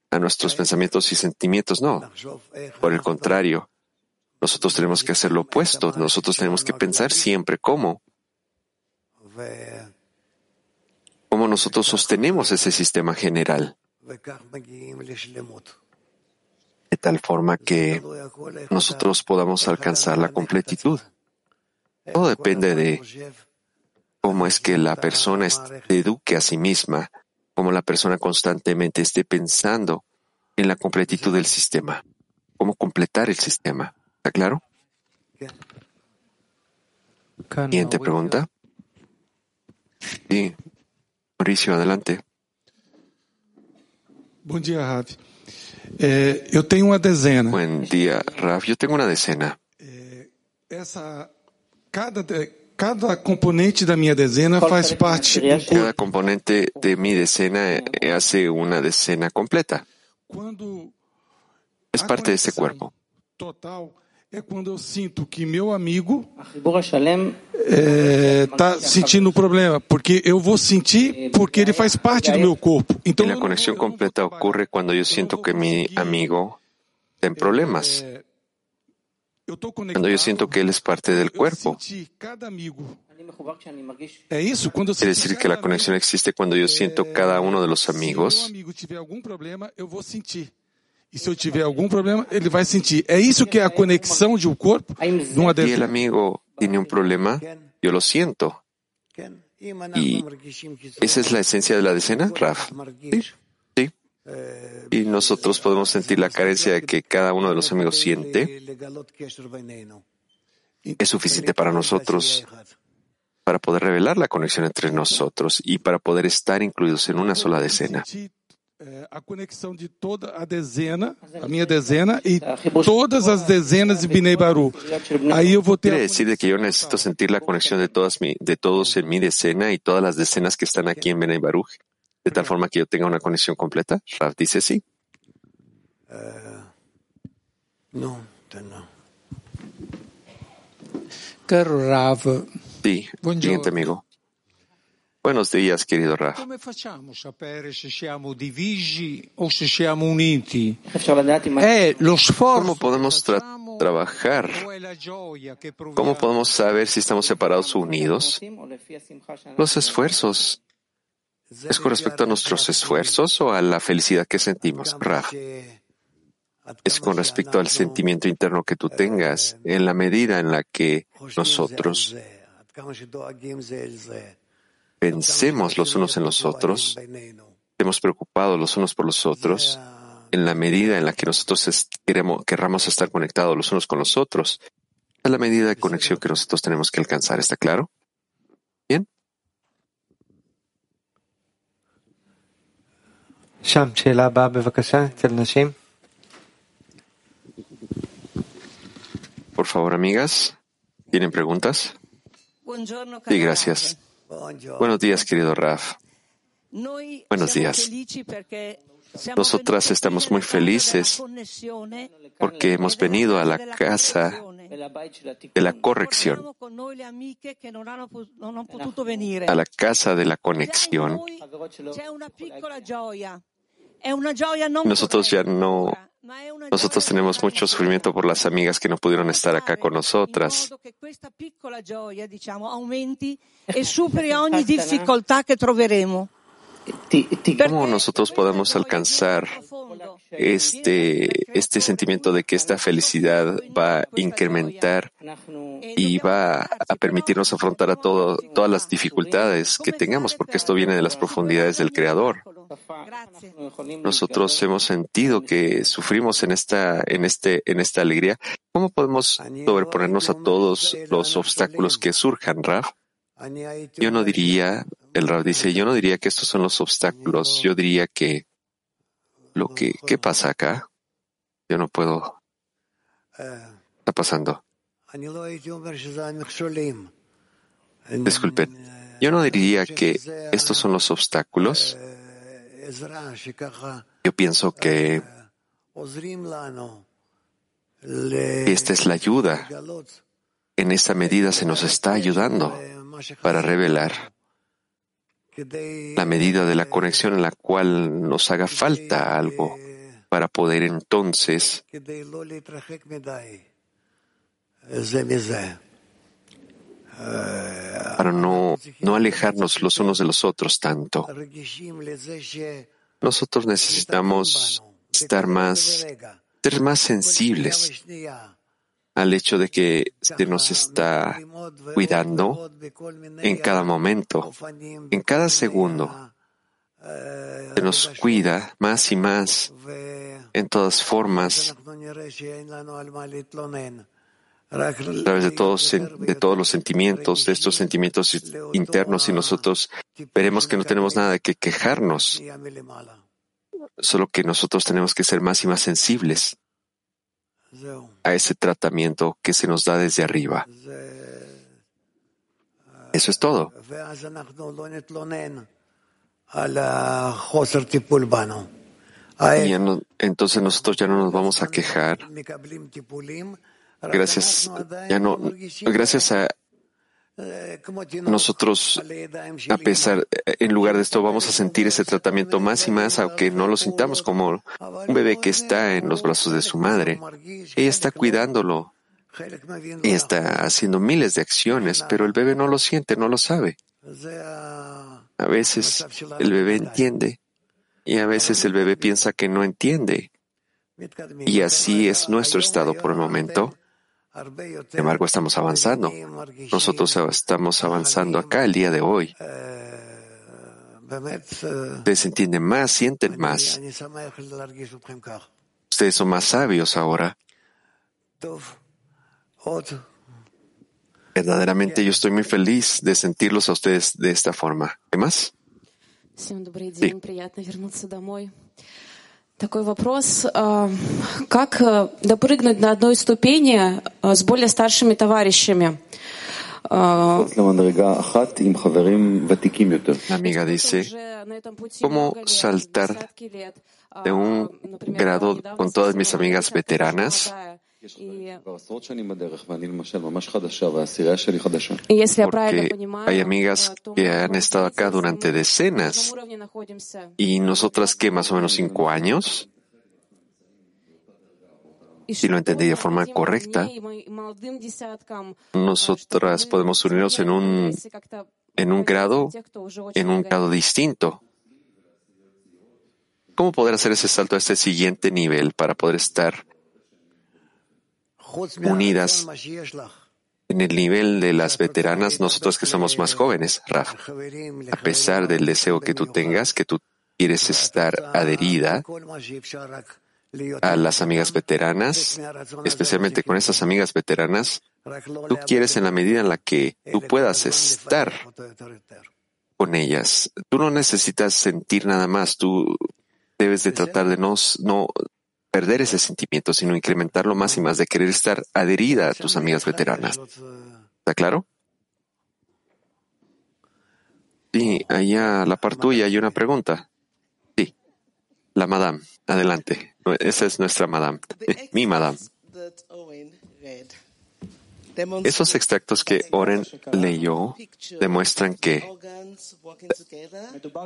a nuestros pensamientos y sentimientos. No por el contrario nosotros tenemos que hacer lo opuesto. Nosotros tenemos que pensar siempre cómo cómo nosotros sostenemos ese sistema general. De tal forma que nosotros podamos alcanzar la completitud. Todo depende de cómo es que la persona eduque a sí misma, cómo la persona constantemente esté pensando en la completitud del sistema, cómo completar el sistema. ¿Está claro? Siguiente pregunta. Sí. Mauricio, adelante. Bom dia, Rav. É, eu tenho uma dezena. Buen día, Rav. Eu tenho uma dezena. É, essa, cada, cada componente da minha dezena faz parte. Cada componente de mi decena hace una decena completa. Quando es parte de ese cuerpo. Total é quando eu sinto que meu amigo está é, sentindo um problema, porque eu vou sentir porque ele faz parte do meu corpo. Então, a conexão completa ocorre quando eu sinto que meu amigo tem problemas. Quando eu sinto que ele é parte do corpo. É isso, quando eu Quer dizer que a conexão existe quando eu sinto cada um dos amigos. E se eu tiver algum problema, ele vai sentir. É isso que é a conexão de um corpo uma E o amigo tem um problema, eu lo siento. Y esa es la esencia de la decena, Raf. Sí. Y nosotros podemos sentir la carencia que cada uno de los amigos siente. Es suficiente para nosotros para poder revelar la conexión entre nosotros y para poder estar incluidos en una sola decena. A conexão de toda a dezena, a minha dezena e todas as dezenas de Binei Baru. Aí eu vou ter. Quiere decir que yo necesito sentir la conexión de todas mi, de todos en mi decena y todas las decenas que están aquí en Benei Baruch, de tal forma que yo tenga una conexión completa. Rav dice sí. no, no. Caro Rav. Sí, siguiente amigo. Buenos días, querido Raf. ¿Cómo podemos tra trabajar? ¿Cómo podemos saber si estamos separados o unidos? Los esfuerzos. ¿Es con respecto a nuestros esfuerzos o a la felicidad que sentimos, Raf? Es con respecto al sentimiento interno que tú tengas, en la medida en la que nosotros pensemos los unos en los otros, estemos preocupados los unos por los otros, en la medida en la que nosotros queremos, querramos estar conectados los unos con los otros. Es la medida de conexión que nosotros tenemos que alcanzar, ¿está claro? Bien. Por favor, amigas, ¿tienen preguntas? Sí, gracias. Buenos días, querido Raf. Buenos días. Nosotras estamos muy felices porque hemos venido a la casa de la corrección, a la casa de la conexión. Nosotros ya no, nosotros tenemos mucho sufrimiento por las amigas que no pudieron estar acá con nosotras. ¿Cómo nosotros podemos alcanzar este, este sentimiento de que esta felicidad va a incrementar y va a permitirnos afrontar a todo, todas las dificultades que tengamos, porque esto viene de las profundidades del Creador? Nosotros hemos sentido que sufrimos en esta, este, en esta alegría. ¿Cómo podemos sobreponernos a todos los obstáculos que surjan, Raf? Yo no diría, el Raf dice, yo no diría que estos son los obstáculos, yo diría que lo que, ¿qué pasa acá? Yo no puedo. Está pasando. Disculpen, yo no diría que estos son los obstáculos. Yo pienso que esta es la ayuda. En esta medida se nos está ayudando para revelar la medida de la conexión en la cual nos haga falta algo para poder entonces para no, no alejarnos los unos de los otros tanto. Nosotros necesitamos estar más, ser más sensibles al hecho de que se nos está cuidando en cada momento, en cada segundo. Se nos cuida más y más en todas formas, a través de todos, los sentimientos, de estos sentimientos internos y nosotros veremos que no tenemos nada que quejarnos, solo que nosotros tenemos que ser más y más sensibles a ese tratamiento que se nos da desde arriba. Eso es todo. Y entonces nosotros ya no nos vamos a quejar. Gracias, ya no, gracias a nosotros, a pesar, en lugar de esto, vamos a sentir ese tratamiento más y más, aunque no lo sintamos como un bebé que está en los brazos de su madre. Ella está cuidándolo. Ella está haciendo miles de acciones, pero el bebé no lo siente, no lo sabe. A veces el bebé entiende y a veces el bebé piensa que no entiende. Y así es nuestro estado por el momento. Sin embargo, estamos avanzando. Nosotros estamos avanzando acá el día de hoy. Ustedes entienden más, sienten más. Ustedes son más sabios ahora. Verdaderamente yo estoy muy feliz de sentirlos a ustedes de esta forma. ¿Qué más? Sí. Такой вопрос. Как допрыгнуть на одной ступени с более старшими товарищами? La amiga dice, ¿cómo saltar de un grado con todas mis amigas veteranas porque hay amigas que han estado acá durante decenas. y nosotras que más o menos cinco años. Si lo entendí de forma correcta, nosotras podemos unirnos en un, en un grado, en un grado distinto. ¿Cómo poder hacer ese salto a este siguiente nivel para poder estar unidas en el nivel de las veteranas, nosotros que somos más jóvenes, Raf. A pesar del deseo que tú tengas, que tú quieres estar adherida a las amigas veteranas, especialmente con esas amigas veteranas, tú quieres en la medida en la que tú puedas estar con ellas. Tú no necesitas sentir nada más, tú debes de tratar de no, no perder ese sentimiento, sino incrementarlo más y más, de querer estar adherida a tus amigas veteranas. ¿Está claro? Sí, allá a la par tuya hay una pregunta. Sí, la madame, adelante. Esa es nuestra madame, mi madame. Esos extractos que Oren leyó demuestran que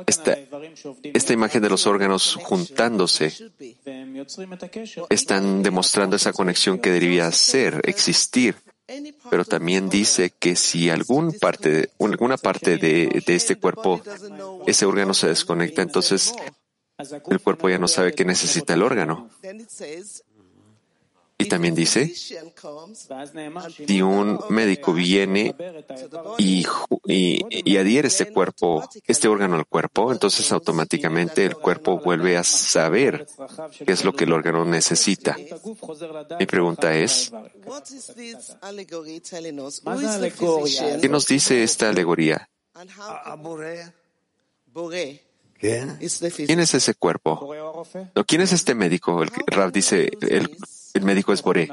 esta, imagen de los órganos juntándose están demostrando esa conexión que debería ser, existir. Pero también dice que si alguna parte de, de este cuerpo, ese órgano se desconecta, entonces el cuerpo ya no sabe que necesita el órgano. Y también dice, si un médico viene y, y, adhiere este cuerpo, este órgano al cuerpo, entonces automáticamente el cuerpo vuelve a saber qué es lo que el órgano necesita. Mi pregunta es, ¿qué nos dice esta alegoría? ¿Quién es ese cuerpo? ¿Quién es este médico? El Rav dice, el, el médico es Boré.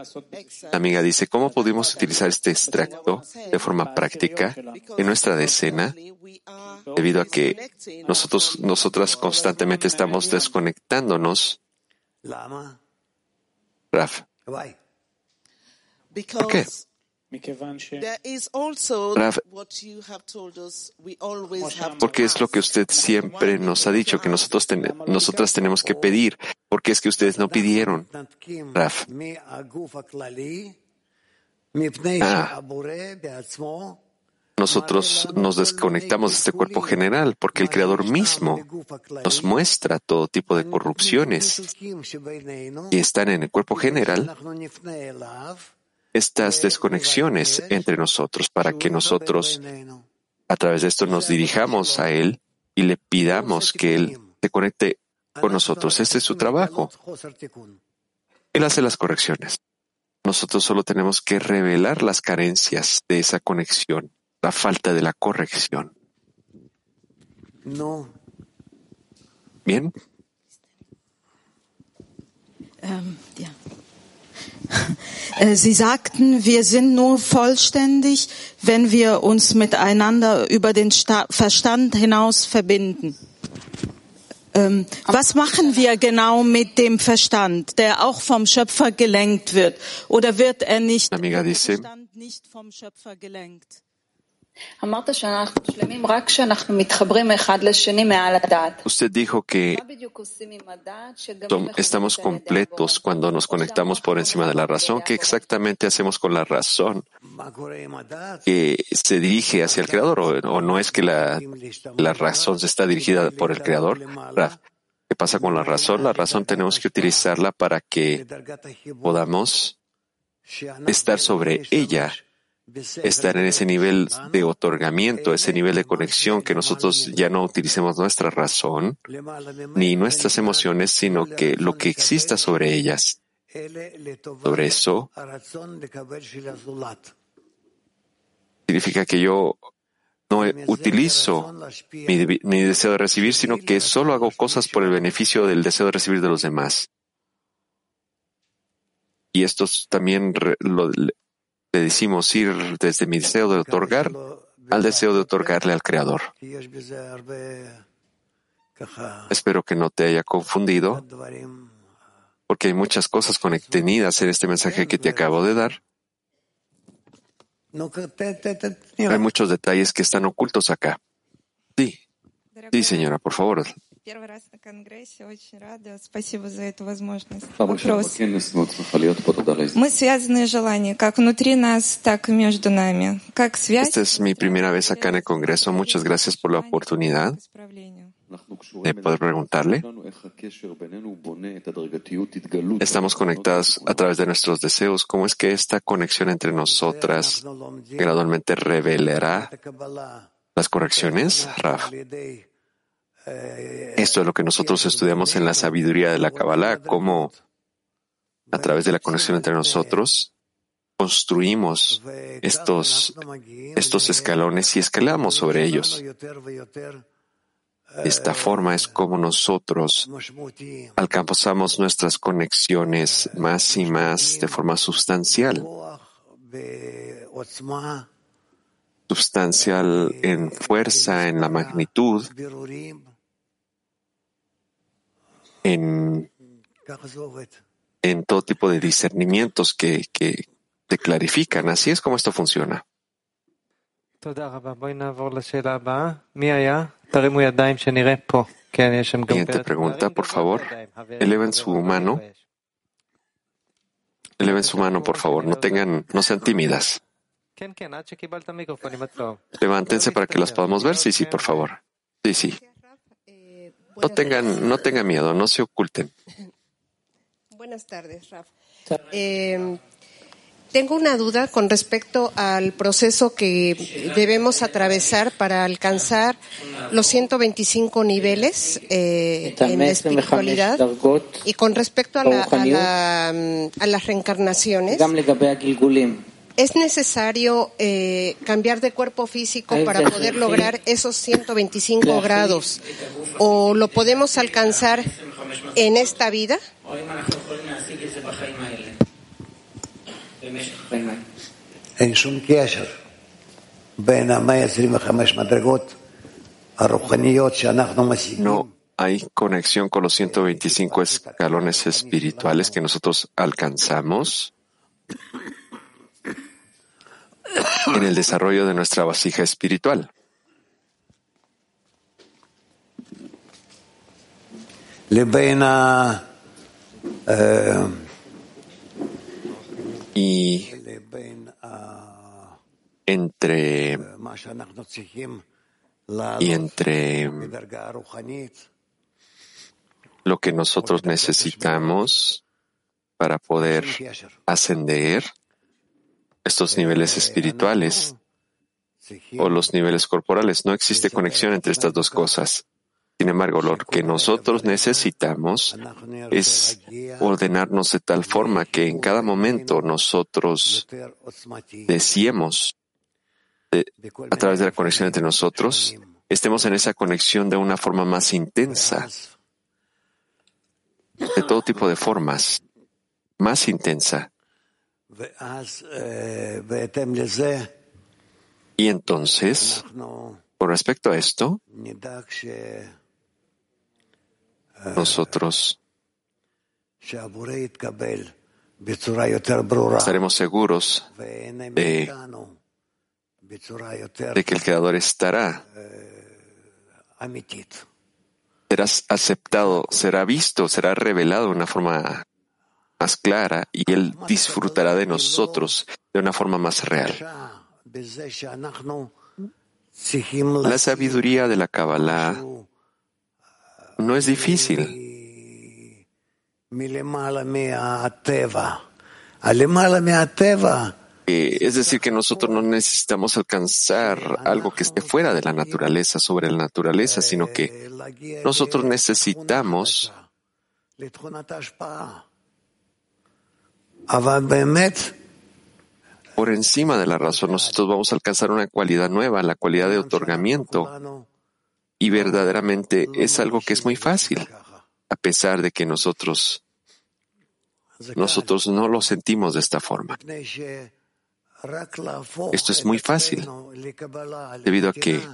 La amiga dice, ¿cómo pudimos utilizar este extracto de forma práctica en nuestra decena? Debido a que nosotros, nosotras constantemente estamos desconectándonos. Raf. ¿Por qué? Porque es lo que usted siempre nos ha dicho, que nosotros nosotras tenemos que pedir, porque es que ustedes no pidieron, Raf. Ah. nosotros nos desconectamos de este cuerpo general porque el Creador mismo nos muestra todo tipo de corrupciones y están en el cuerpo general estas desconexiones entre nosotros para que nosotros a través de esto nos dirijamos a Él y le pidamos que Él se conecte con nosotros. Este es su trabajo. Él hace las correcciones. Nosotros solo tenemos que revelar las carencias de esa conexión, la falta de la corrección. No. Bien. Um, Sie sagten, wir sind nur vollständig, wenn wir uns miteinander über den Verstand hinaus verbinden. Ähm, was machen wir genau mit dem Verstand, der auch vom Schöpfer gelenkt wird? Oder wird er nicht, Verstand nicht vom Schöpfer gelenkt? Usted dijo que estamos completos cuando nos conectamos por encima de la razón. ¿Qué exactamente hacemos con la razón que se dirige hacia el Creador? ¿O, no es que la, la razón se está dirigida por el Creador? ¿Qué pasa con la razón? La razón tenemos que utilizarla para que podamos estar sobre ella estar en ese nivel de otorgamiento, ese nivel de conexión, que nosotros ya no utilicemos nuestra razón ni nuestras emociones, sino que lo que exista sobre ellas. Sobre eso significa que yo no utilizo mi, mi, deseo de recibir, sino que solo hago cosas por el beneficio del deseo de recibir de los demás. Y esto también lo, le decimos ir desde mi deseo de otorgar al deseo de otorgarle al Creador. Espero que no te haya confundido, porque hay muchas cosas contenidas en este mensaje que te acabo de dar. Hay muchos detalles que están ocultos acá. Sí, sí, señora, por favor, esta es mi primera vez acá en el Congreso. Muchas gracias por la oportunidad de eh, poder preguntarle. Estamos conectadas a través de nuestros deseos. ¿Cómo es que esta conexión entre nosotras gradualmente revelará las correcciones, Raf? Esto es lo que nosotros estudiamos en la sabiduría de la Kabbalah, cómo a través de la conexión entre nosotros construimos estos, estos escalones y escalamos sobre ellos. esta forma es como nosotros alcanzamos nuestras conexiones más y más de forma sustancial. Sustancial en fuerza, en la magnitud, en, en todo tipo de discernimientos que, que te clarifican. Así es como esto funciona. Siguiente pregunta, por favor. Eleven su mano. Eleven su mano, por favor. No tengan, no sean tímidas. Levántense para que las podamos ver. Sí, sí, por favor. Sí, sí. No tengan, no tengan miedo, no se oculten. Buenas tardes, Raf. Eh, tengo una duda con respecto al proceso que debemos atravesar para alcanzar los 125 niveles eh, en la espiritualidad y con respecto a, la, a, a las reencarnaciones. ¿Es necesario eh, cambiar de cuerpo físico para poder lograr esos 125 grados? ¿O lo podemos alcanzar en esta vida? No hay conexión con los 125 escalones espirituales que nosotros alcanzamos en el desarrollo de nuestra vasija espiritual. y entre y entre lo que nosotros necesitamos para poder ascender estos niveles espirituales o los niveles corporales. No existe conexión entre estas dos cosas. Sin embargo, lo que nosotros necesitamos es ordenarnos de tal forma que en cada momento nosotros deseemos, a través de la conexión entre nosotros, estemos en esa conexión de una forma más intensa, de todo tipo de formas, más intensa. Y entonces, con respecto a esto, nosotros estaremos seguros de, de que el Creador estará, será aceptado, será visto, será revelado de una forma más clara y Él disfrutará de nosotros de una forma más real. La sabiduría de la Kabbalah no es difícil. Eh, es decir, que nosotros no necesitamos alcanzar algo que esté fuera de la naturaleza, sobre la naturaleza, sino que nosotros necesitamos por encima de la razón, nosotros vamos a alcanzar una cualidad nueva, la cualidad de otorgamiento. Y verdaderamente es algo que es muy fácil, a pesar de que nosotros, nosotros no lo sentimos de esta forma. Esto es muy fácil, debido a que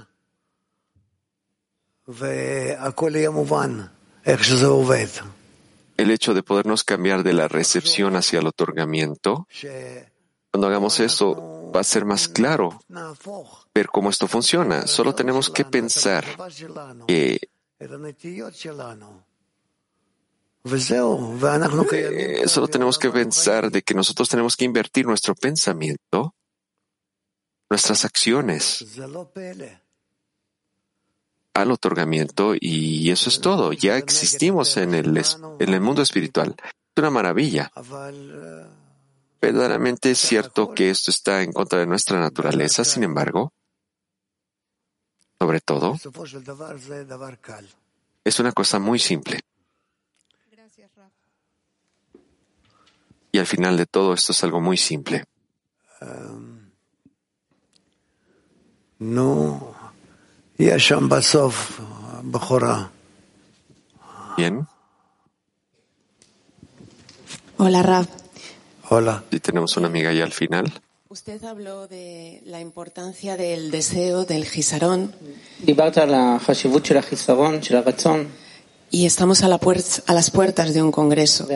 el hecho de podernos cambiar de la recepción hacia el otorgamiento, cuando hagamos eso, va a ser más claro ver cómo esto funciona. Solo tenemos que pensar que eh, solo tenemos que pensar de que nosotros tenemos que invertir nuestro pensamiento, nuestras acciones al otorgamiento y eso es todo. Ya existimos en el, en el mundo espiritual. Es una maravilla verdaderamente es cierto que esto está en contra de nuestra naturaleza, sin embargo, sobre todo, es una cosa muy simple. Y al final de todo esto es algo muy simple. No, Bien. Hola, Rab. Hola. Y tenemos una amiga ya al final. Usted habló de la importancia del deseo del gisarón. Y estamos a, la a las puertas de un congreso.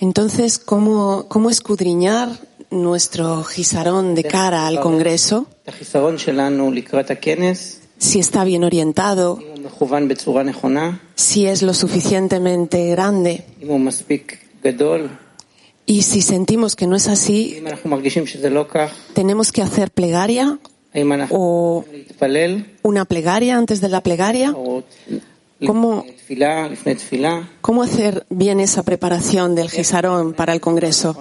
Entonces, ¿cómo, cómo escudriñar nuestro gisarón de cara al congreso? Si está bien orientado, si es lo suficientemente grande. Y si sentimos que no es así, tenemos que hacer plegaria o una plegaria antes de la plegaria. ¿Cómo, ¿Cómo hacer bien esa preparación del Gisarón para el Congreso?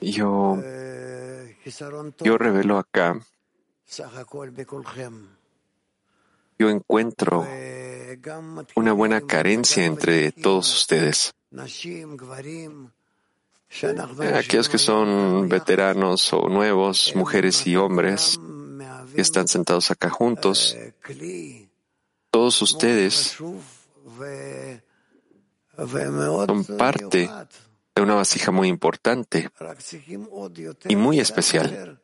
Yo, yo revelo acá yo encuentro una buena carencia entre todos ustedes. Aquellos que son veteranos o nuevos, mujeres y hombres, que están sentados acá juntos, todos ustedes son parte de una vasija muy importante y muy especial.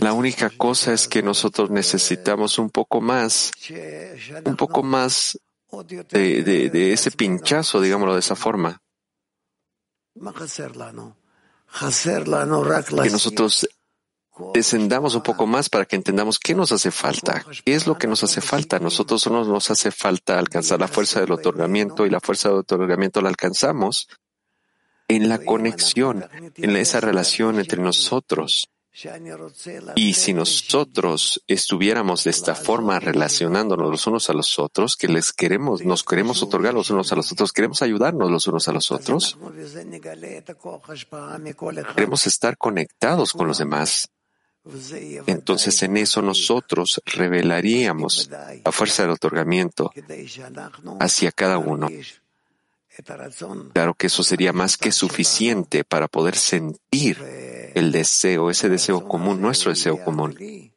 La única cosa es que nosotros necesitamos un poco más, un poco más de, ese pinchazo, digámoslo de esa forma. Que nosotros descendamos un poco más para que entendamos qué nos hace falta, qué es lo que nos hace falta. Nosotros solo nos hace falta alcanzar la fuerza del otorgamiento y la fuerza del otorgamiento la alcanzamos en la conexión, en esa relación entre nosotros. Y si nosotros estuviéramos de esta forma relacionándonos los unos a los otros, que les queremos, nos queremos otorgar los unos a los otros, queremos ayudarnos los unos a los otros, queremos estar conectados con los demás, entonces en eso nosotros revelaríamos la fuerza del otorgamiento hacia cada uno. Claro que eso sería más que suficiente para poder sentir el deseo, ese deseo común, nuestro deseo común. Y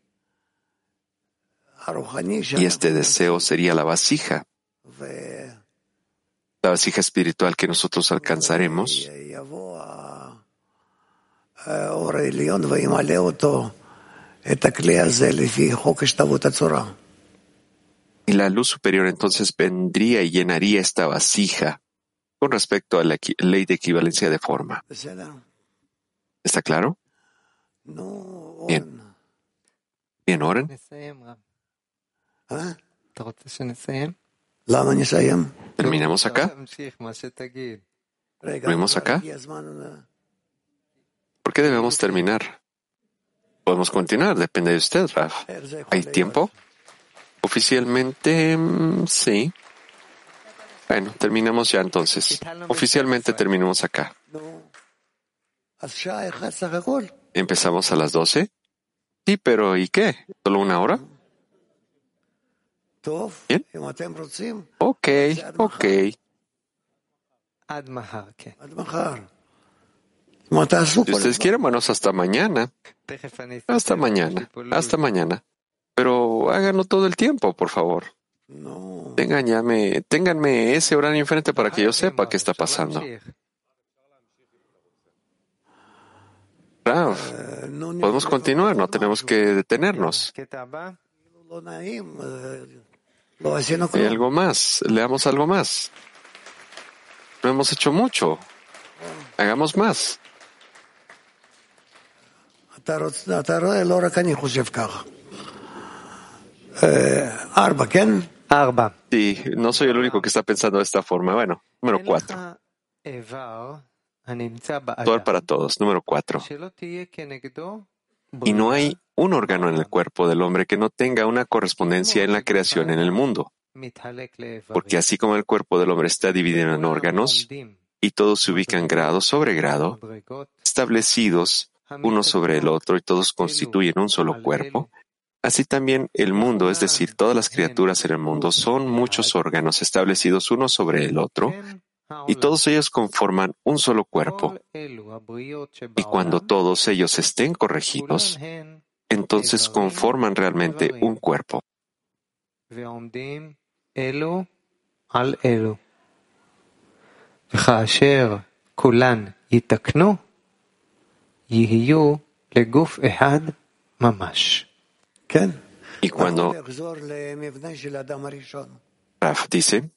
este deseo sería la vasija, la vasija espiritual que nosotros alcanzaremos. Y la luz superior entonces vendría y llenaría esta vasija con respecto a la ley de equivalencia de forma. ¿Está claro? Bien. Bien, Oren. ¿Terminamos acá? ¿Terminamos acá? ¿Por qué debemos terminar? Podemos continuar, depende de usted, Raf. ¿Hay tiempo? Oficialmente, mm, sí. Bueno, terminamos ya entonces. Oficialmente terminamos acá. ¿Empezamos a las 12? Sí, pero ¿y qué? ¿Solo una hora? Bien. Ok, ok. Si ustedes quieren, bueno, hasta mañana. Hasta mañana. Hasta mañana. Pero háganlo todo el tiempo, por favor. ténganme ese horario enfrente para que yo sepa qué está pasando. podemos continuar, no tenemos que detenernos. Hay algo más, leamos algo más. No hemos hecho mucho. Hagamos más. Sí, no soy el único que está pensando de esta forma. Bueno, número cuatro. Todo para todos. Número cuatro. Y no hay un órgano en el cuerpo del hombre que no tenga una correspondencia en la creación en el mundo. Porque así como el cuerpo del hombre está dividido en órganos y todos se ubican grado sobre grado, establecidos uno sobre el otro y todos constituyen un solo cuerpo, así también el mundo, es decir, todas las criaturas en el mundo, son muchos órganos establecidos uno sobre el otro y todos ellos conforman un solo cuerpo. Y cuando todos ellos estén corregidos, entonces conforman realmente un cuerpo. Y cuando Raf dice,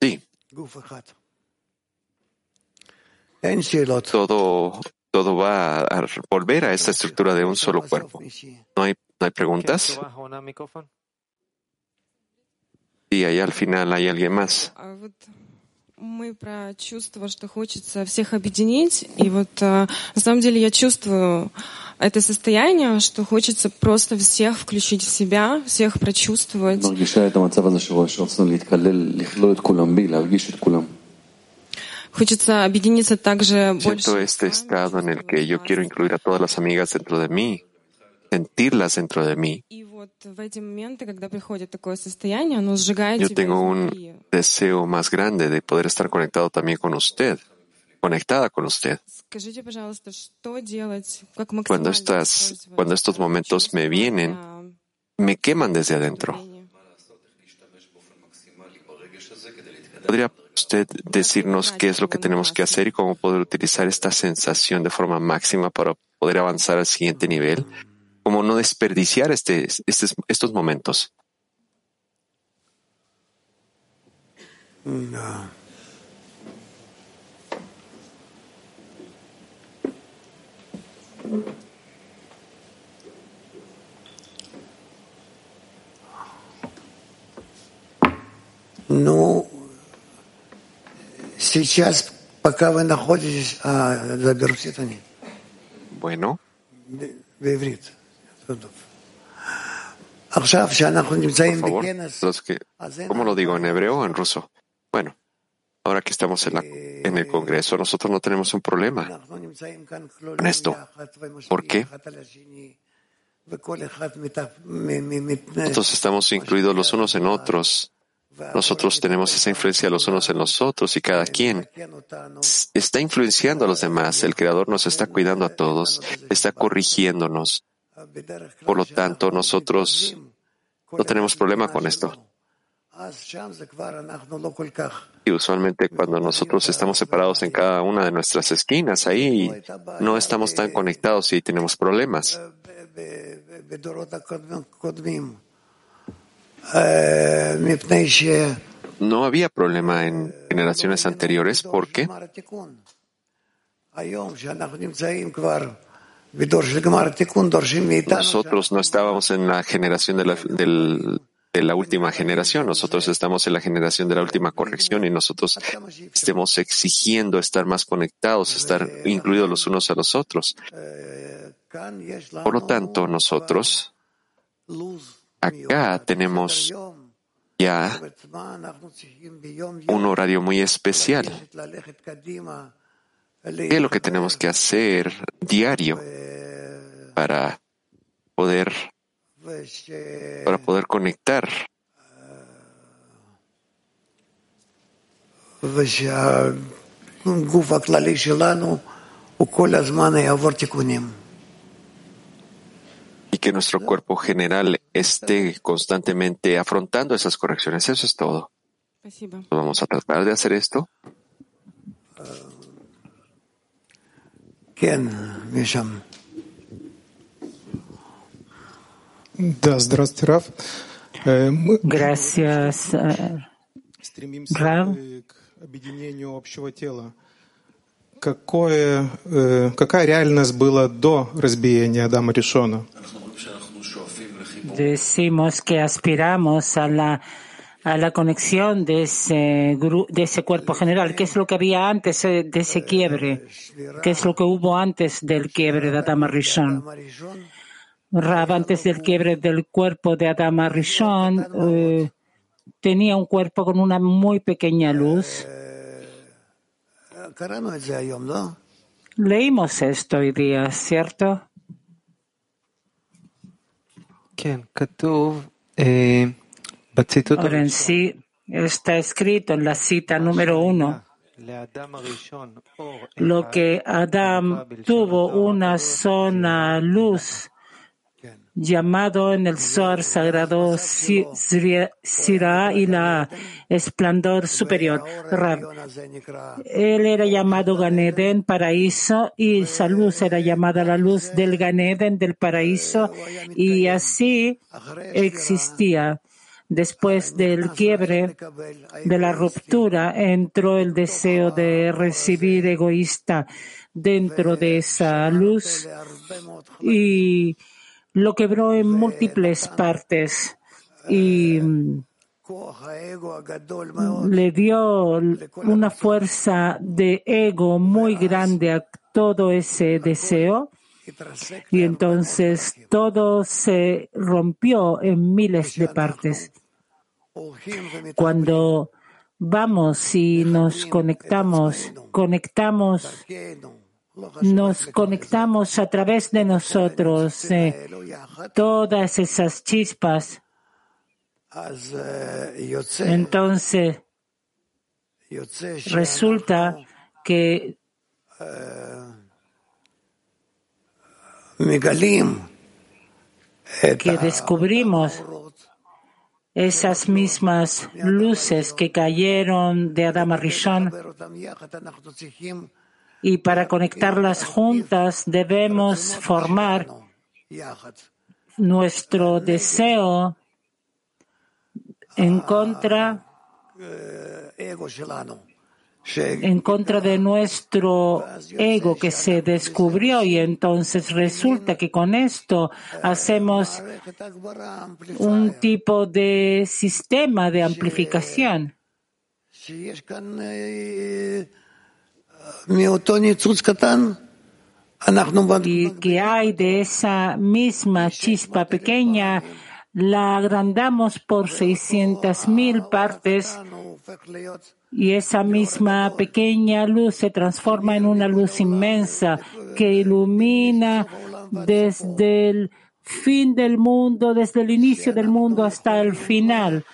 sí, todo, todo va a volver a esta estructura de un solo cuerpo. ¿No hay, no hay preguntas? Sí, ahí al final hay alguien más. Мы про чувство, что хочется всех объединить. И вот на самом деле я чувствую это состояние, что хочется просто всех включить в себя, всех прочувствовать. Хочется объединиться также больше. Este estado en el que yo quiero incluir a todas las amigas dentro de mí, sentirlas dentro de mí. Yo tengo un deseo más grande de poder estar conectado también con usted, conectada con usted. Cuando, estas, cuando estos momentos me vienen, me queman desde adentro. ¿Podría usted decirnos qué es lo que tenemos que hacer y cómo poder utilizar esta sensación de forma máxima para poder avanzar al siguiente nivel? no desperdiciar este, este, estos momentos. No. No. Сейчас, пока вы находитесь, а. Bueno. Por favor, los que, ¿cómo lo digo? ¿En hebreo o en ruso? Bueno, ahora que estamos en, la, en el Congreso, nosotros no tenemos un problema con esto. ¿Por qué? Nosotros estamos incluidos los unos en otros. Nosotros tenemos esa influencia los unos en los otros y cada quien está influenciando a los demás. El Creador nos está cuidando a todos, está corrigiéndonos. Por lo tanto, nosotros no tenemos problema con esto. Y usualmente cuando nosotros estamos separados en cada una de nuestras esquinas, ahí no estamos tan conectados y tenemos problemas. No había problema en generaciones anteriores porque nosotros no estábamos en la generación de la, última generación, nosotros estamos en la generación de la última corrección y nosotros estemos exigiendo estar más conectados, estar incluidos los unos a los otros. Por lo tanto, nosotros acá tenemos ya un horario muy especial. ¿Qué es lo que tenemos que hacer diario para poder, para poder conectar? Y que nuestro cuerpo general esté constantemente afrontando esas correcciones. Eso es todo. Vamos a tratar de hacer esto. Да, здравствуйте, Раф. Мы Gracias, Рав. к объединению общего тела. Какое, какая реальность была до разбиения Адама Ришона? Decimos que aspiramos a la a la conexión de ese, de ese cuerpo general. ¿Qué es lo que había antes de ese quiebre? ¿Qué es lo que hubo antes del quiebre de Adama Rishon? Rab, antes del quiebre del cuerpo de Adama Rishon, eh, tenía un cuerpo con una muy pequeña luz. Leímos esto hoy día, ¿cierto? Ahora en sí está escrito en la cita número uno. Lo que Adam tuvo una zona luz llamado en el Zohar sagrado Sirah y la esplendor superior. Él era llamado Ganeden, paraíso, y esa luz era llamada la luz del Ganeden, del paraíso, y así existía. Después del quiebre, de la ruptura, entró el deseo de recibir egoísta dentro de esa luz y lo quebró en múltiples partes y le dio una fuerza de ego muy grande a todo ese deseo y entonces todo se rompió en miles de partes. Cuando vamos y nos conectamos, conectamos, nos conectamos a través de nosotros eh, todas esas chispas. Entonces, resulta que que descubrimos esas mismas luces que cayeron de Adama Rishon y para conectarlas juntas debemos formar nuestro deseo en contra en contra de nuestro ego que se descubrió y entonces resulta que con esto hacemos un tipo de sistema de amplificación. Y que hay de esa misma chispa pequeña, la agrandamos por 600 mil partes y esa misma pequeña luz se transforma en una luz inmensa que ilumina desde el fin del mundo, desde el inicio del mundo hasta el final,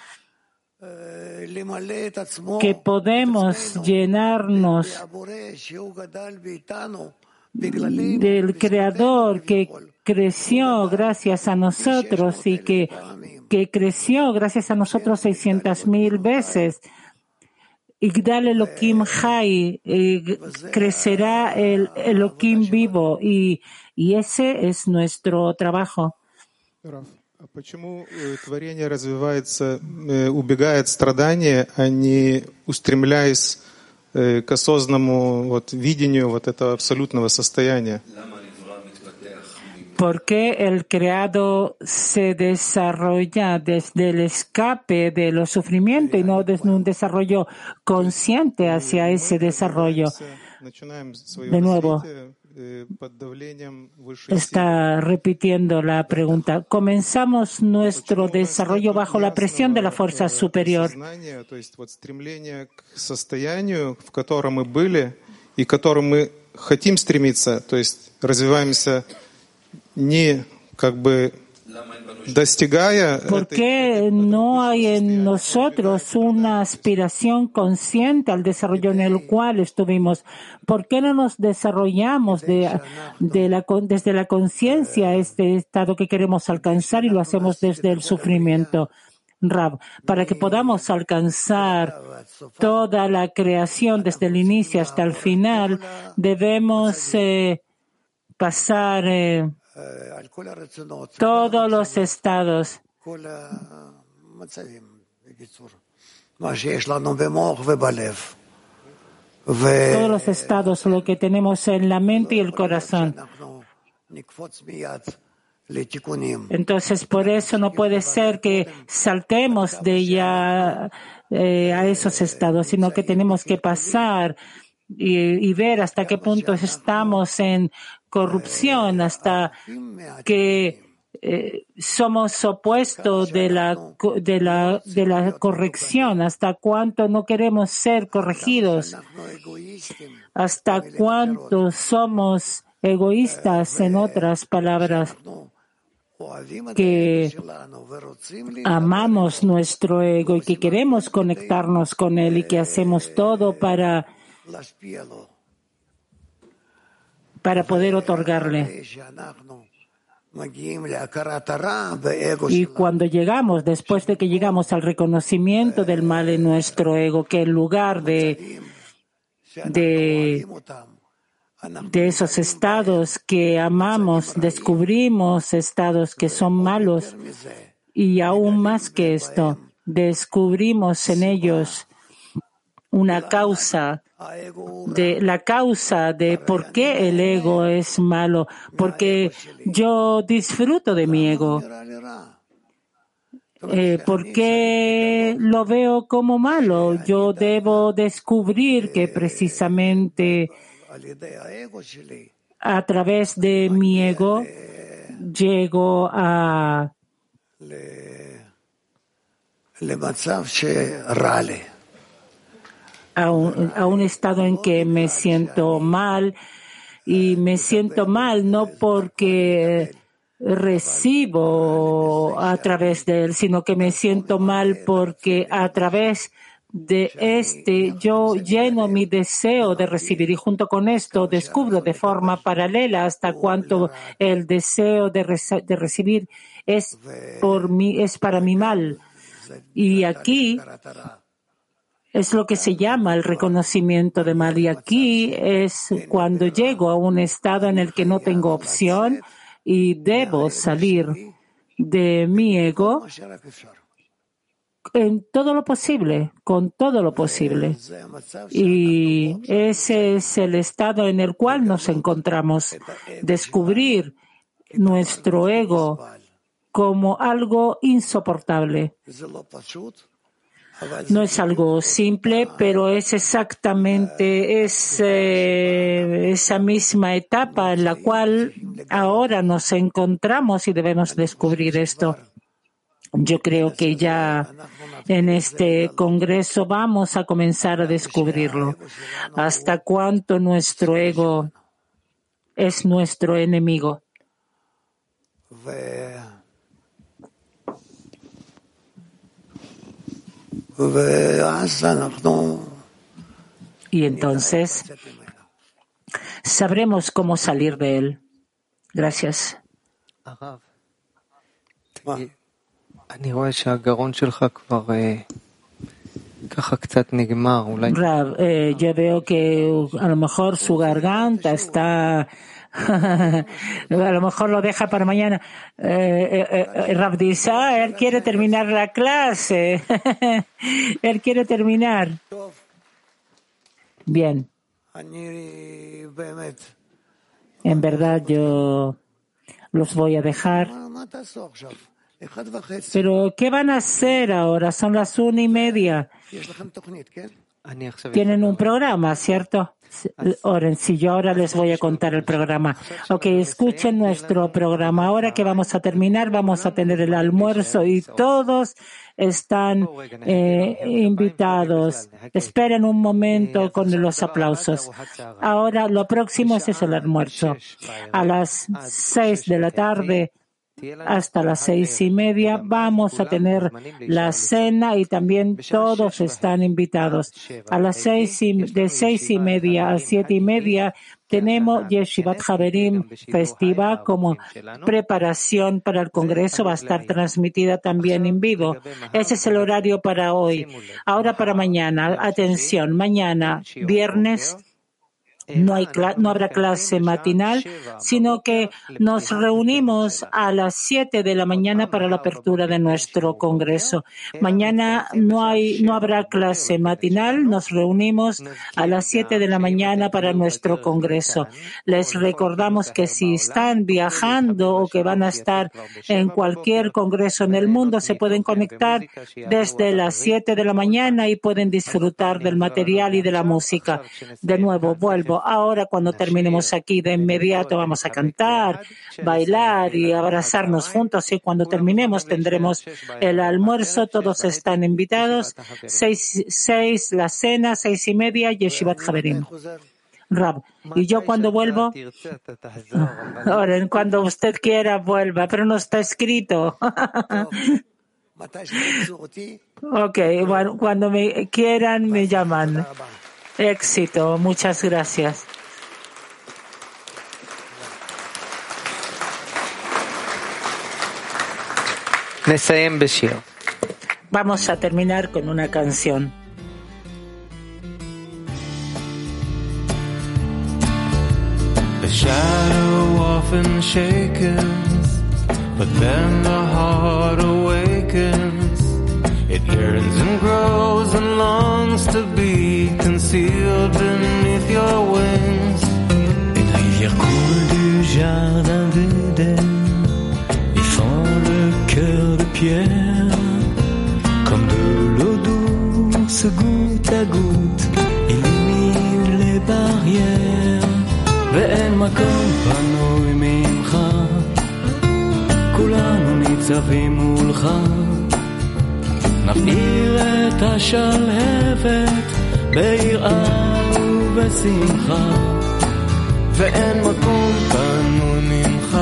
que podemos llenarnos del Creador que creció gracias a nosotros y que, que creció gracias a nosotros 600 mil veces Igdal Elohim Hai, crecerá el Elohim vivo y, y ese es nuestro trabajo. Почему творение развивается, убегает страдания, а не устремляясь к осознанному вот, видению вот этого абсолютного состояния? ¿Por qué el creado se desarrolla desde el escape de los sufrimientos y no desde un desarrollo consciente hacia ese desarrollo? De nuevo, está repitiendo la pregunta. Comenzamos nuestro desarrollo bajo la presión de la fuerza superior. и к которому мы хотим стремиться, то есть развиваемся ¿Por qué no hay en nosotros una aspiración consciente al desarrollo en el cual estuvimos? ¿Por qué no nos desarrollamos de, la, desde la conciencia este estado que queremos alcanzar y lo hacemos desde el sufrimiento? Rab, para que podamos alcanzar toda la creación desde el inicio hasta el final, debemos eh, pasar eh, todos los estados. Todos los estados, lo que tenemos en la mente y el corazón. Entonces, por eso no puede ser que saltemos de ya eh, a esos estados, sino que tenemos que pasar y, ver hasta qué punto estamos en corrupción, hasta que eh, somos opuestos de la, de, la, de la corrección, hasta cuánto no queremos ser corregidos, hasta cuánto somos egoístas, en otras palabras, que amamos nuestro ego y que queremos conectarnos con él y que hacemos todo para para poder otorgarle. Y cuando llegamos, después de que llegamos al reconocimiento del mal en nuestro ego, que en lugar de, de, esos estados que amamos, descubrimos estados que son malos y aún más que esto, descubrimos en ellos una causa de la causa de por qué el ego es malo, porque yo disfruto de mi ego. Eh, ¿Por qué lo veo como malo? Yo debo descubrir que precisamente a través de mi ego llego a a un, a un estado en que me siento mal y me siento mal no porque recibo a través de él, sino que me siento mal porque a través de este yo lleno mi deseo de recibir y junto con esto descubro de forma paralela hasta cuánto el deseo de, de recibir es por mí, es para mi mal. Y aquí es lo que se llama el reconocimiento de mal. Y aquí es cuando llego a un estado en el que no tengo opción y debo salir de mi ego en todo lo posible, con todo lo posible. Y ese es el estado en el cual nos encontramos. Descubrir nuestro ego como algo insoportable. No es algo simple, pero es exactamente esa misma etapa en la cual ahora nos encontramos y debemos descubrir esto. Yo creo que ya en este Congreso vamos a comenzar a descubrirlo. Hasta cuánto nuestro ego es nuestro enemigo. Y entonces sabremos cómo salir de él. Gracias. Rav, eh, yo veo que a lo mejor su garganta está a lo mejor lo deja para mañana. Eh, eh, eh dice, ah, él quiere terminar la clase. él quiere terminar. Bien. En verdad yo los voy a dejar. Pero ¿qué van a hacer ahora? Son las una y media. Tienen un programa, ¿cierto? Oren, ahora les voy a contar el programa. Ok, escuchen nuestro programa. Ahora que vamos a terminar, vamos a tener el almuerzo y todos están eh, invitados. Esperen un momento con los aplausos. Ahora lo próximo es el almuerzo. A las seis de la tarde hasta las seis y media vamos a tener la cena y también todos están invitados. A las seis y, de seis y media a siete y media tenemos Yeshivat Haverim Festival como preparación para el Congreso. Va a estar transmitida también en vivo. Ese es el horario para hoy. Ahora para mañana. Atención, mañana, viernes no, hay no habrá clase matinal, sino que nos reunimos a las 7 de la mañana para la apertura de nuestro congreso. Mañana no, hay, no habrá clase matinal, nos reunimos a las 7 de la mañana para nuestro congreso. Les recordamos que si están viajando o que van a estar en cualquier congreso en el mundo, se pueden conectar desde las 7 de la mañana y pueden disfrutar del material y de la música. De nuevo, vuelvo Ahora cuando terminemos aquí de inmediato vamos a cantar, bailar y abrazarnos juntos y cuando terminemos tendremos el almuerzo. Todos están invitados. Seis, seis la cena, seis y media, Yeshivat Javerim. Rab. Y yo cuando vuelvo, ahora, cuando usted quiera vuelva, pero no está escrito. ok, bueno, cuando me quieran me llaman. Éxito. Muchas gracias. Vamos a terminar con una canción. The shadow often shakens, but then the heart awakens. It yearns and grows and longs to be concealed beneath your wings. Une rivière coule du jardin d'Éden et fend le cœur de pierre. Comme de l'eau douce goutte à goutte, illumine les barrières. ואין מקום פנוי ממך, כולנו ניצבים מולך. נבעיר את השלהבת ביראה ובשמחה, ואין מקום פנוי ממך,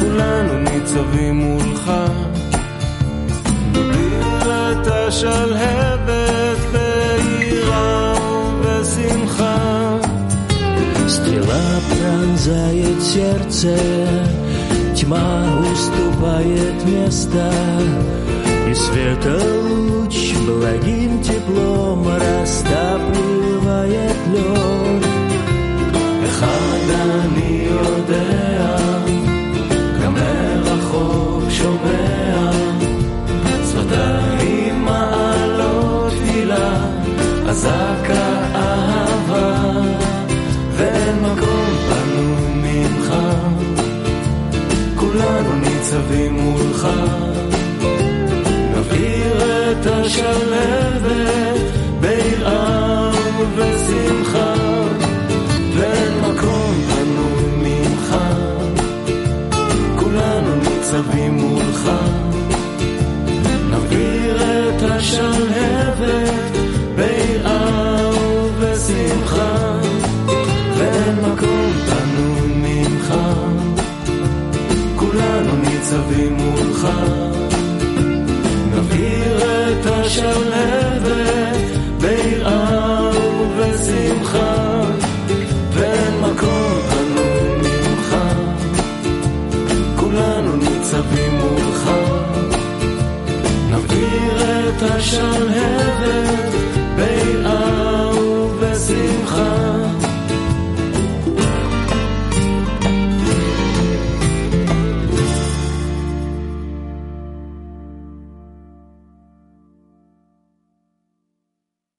כולנו ניצבים מולך. נבעיר את השלהבת ביראה ובשמחה. Стрела пронзает сердце, тьма уступает место, и света луч благим теплом растапливает лед. אחד אני יודע, גם מרחוק שומע, שפתיים מעלות תפילה, אזעקה אהבה, ואין מקום פנוי ממך, כולנו ניצבים מולך. את השלהבת ביראה ובשמחה, ואין מקום פנוי ממך, כולנו ניצבים מולך. נבעיר את השלהבת ביראה ובשמחה, ואין מקום פנוי ממך, כולנו ניצבים מולך. את השלהבת ביראה ובשמחה, ואין מקום פנוי ממך, כולנו ניצבים מולך. נבעיר את השלהבת